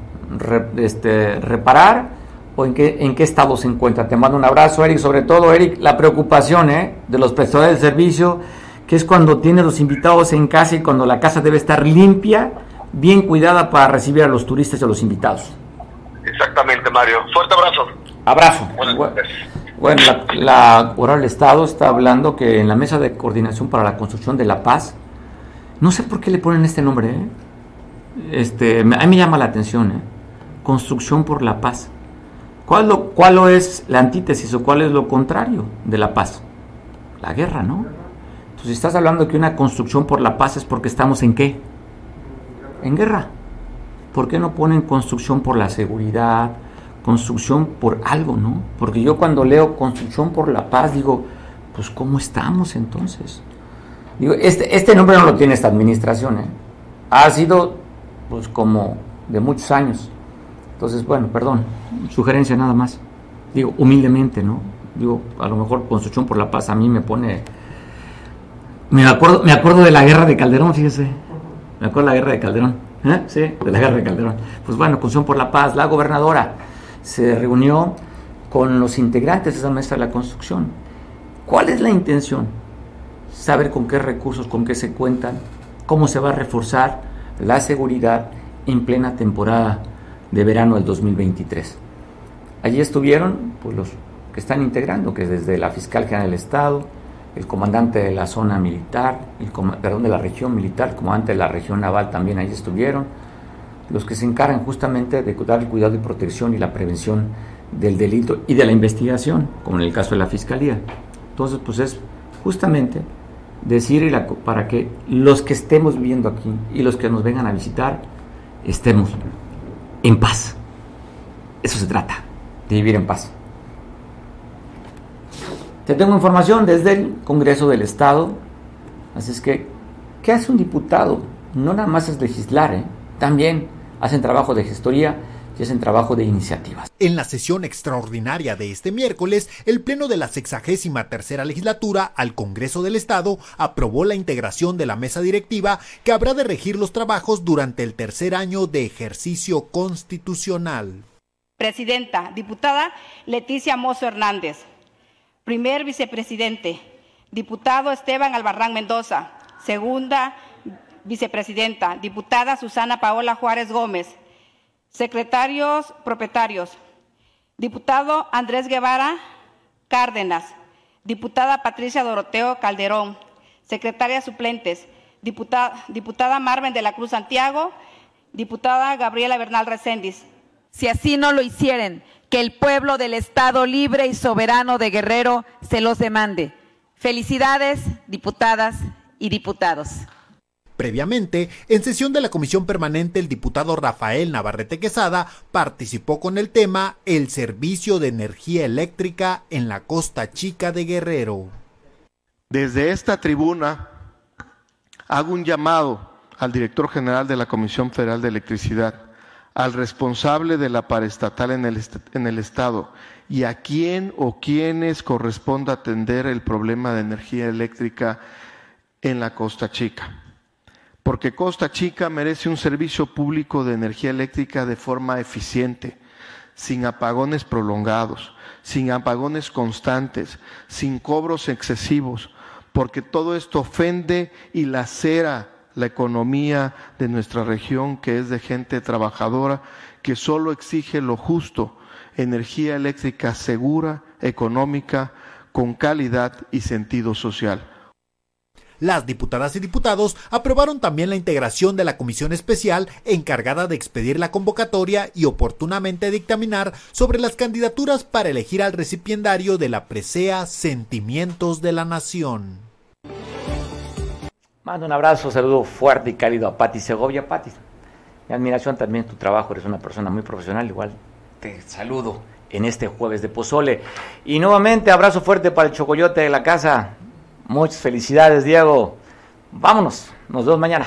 este, reparar o en qué, en qué estado se encuentra. Te mando un abrazo, Eric. Sobre todo, Eric, la preocupación ¿eh? de los prestadores de servicio que es cuando tienes los invitados en casa y cuando la casa debe estar limpia, bien cuidada para recibir a los turistas y a los invitados. Exactamente, Mario. Fuerte abrazo. Abrazo. Bueno, la, la del Estado está hablando que en la mesa de coordinación para la construcción de la paz, no sé por qué le ponen este nombre, ¿eh? este, a mí me llama la atención, ¿eh? Construcción por la paz. ¿Cuál, lo, ¿Cuál es la antítesis o cuál es lo contrario de la paz? La guerra, ¿no? Entonces, si estás hablando que una construcción por la paz es porque estamos en qué? En guerra. ¿Por qué no ponen construcción por la seguridad, construcción por algo, ¿no? Porque yo cuando leo construcción por la paz digo, pues ¿cómo estamos entonces? Digo, este, este nombre no lo tiene esta administración, ¿eh? Ha sido pues como de muchos años. Entonces, bueno, perdón, sugerencia nada más. Digo, humildemente, ¿no? Digo, a lo mejor construcción por la paz a mí me pone... Me acuerdo, me acuerdo de la guerra de Calderón, fíjese. Me acuerdo de la guerra de Calderón. ¿Eh? Sí, de la guerra de Calderón. Pues bueno, construcción por la paz, la gobernadora se reunió con los integrantes de esa mesa de la construcción. ¿Cuál es la intención? Saber con qué recursos, con qué se cuentan, cómo se va a reforzar la seguridad en plena temporada de verano del 2023. Allí estuvieron pues, los que están integrando, que desde la fiscal general del Estado, el comandante de la zona militar, perdón, de la región militar, el comandante de la región naval también allí estuvieron, los que se encargan justamente de dar el cuidado y protección y la prevención del delito y de la investigación, como en el caso de la Fiscalía. Entonces, pues es justamente decir para que los que estemos viviendo aquí y los que nos vengan a visitar estemos en paz. Eso se trata, de vivir en paz. Te tengo información desde el Congreso del Estado, así es que, ¿qué hace un diputado? No nada más es legislar, ¿eh? también hacen trabajo de gestoría y hacen trabajo de iniciativas. En la sesión extraordinaria de este miércoles, el Pleno de la sexagésima tercera legislatura al Congreso del Estado aprobó la integración de la mesa directiva que habrá de regir los trabajos durante el tercer año de ejercicio constitucional. Presidenta, diputada Leticia Mozo Hernández. Primer vicepresidente, diputado Esteban Albarrán Mendoza. Segunda vicepresidenta, diputada Susana Paola Juárez Gómez, secretarios propietarios, diputado Andrés Guevara Cárdenas, diputada Patricia Doroteo Calderón, secretaria suplentes, diputada, Marven de la Cruz Santiago, diputada Gabriela Bernal Recendis. Si así no lo hicieren, que el pueblo del Estado libre y soberano de Guerrero se los demande. Felicidades, diputadas y diputados. Previamente, en sesión de la Comisión Permanente, el diputado Rafael Navarrete Quesada participó con el tema El servicio de energía eléctrica en la Costa Chica de Guerrero. Desde esta tribuna hago un llamado al director general de la Comisión Federal de Electricidad, al responsable de la paraestatal en el, en el Estado y a quién o quienes corresponda atender el problema de energía eléctrica en la Costa Chica porque Costa Chica merece un servicio público de energía eléctrica de forma eficiente, sin apagones prolongados, sin apagones constantes, sin cobros excesivos, porque todo esto ofende y lacera la economía de nuestra región, que es de gente trabajadora, que solo exige lo justo, energía eléctrica segura, económica, con calidad y sentido social. Las diputadas y diputados aprobaron también la integración de la comisión especial encargada de expedir la convocatoria y oportunamente dictaminar sobre las candidaturas para elegir al recipiendario de la presea Sentimientos de la Nación. Mando un abrazo, saludo fuerte y cálido a Pati Segovia. Pati, mi admiración también tu trabajo, eres una persona muy profesional, igual te saludo en este jueves de Pozole. Y nuevamente abrazo fuerte para el chocoyote de la casa, Muchas felicidades, Diego. Vámonos, nos vemos mañana.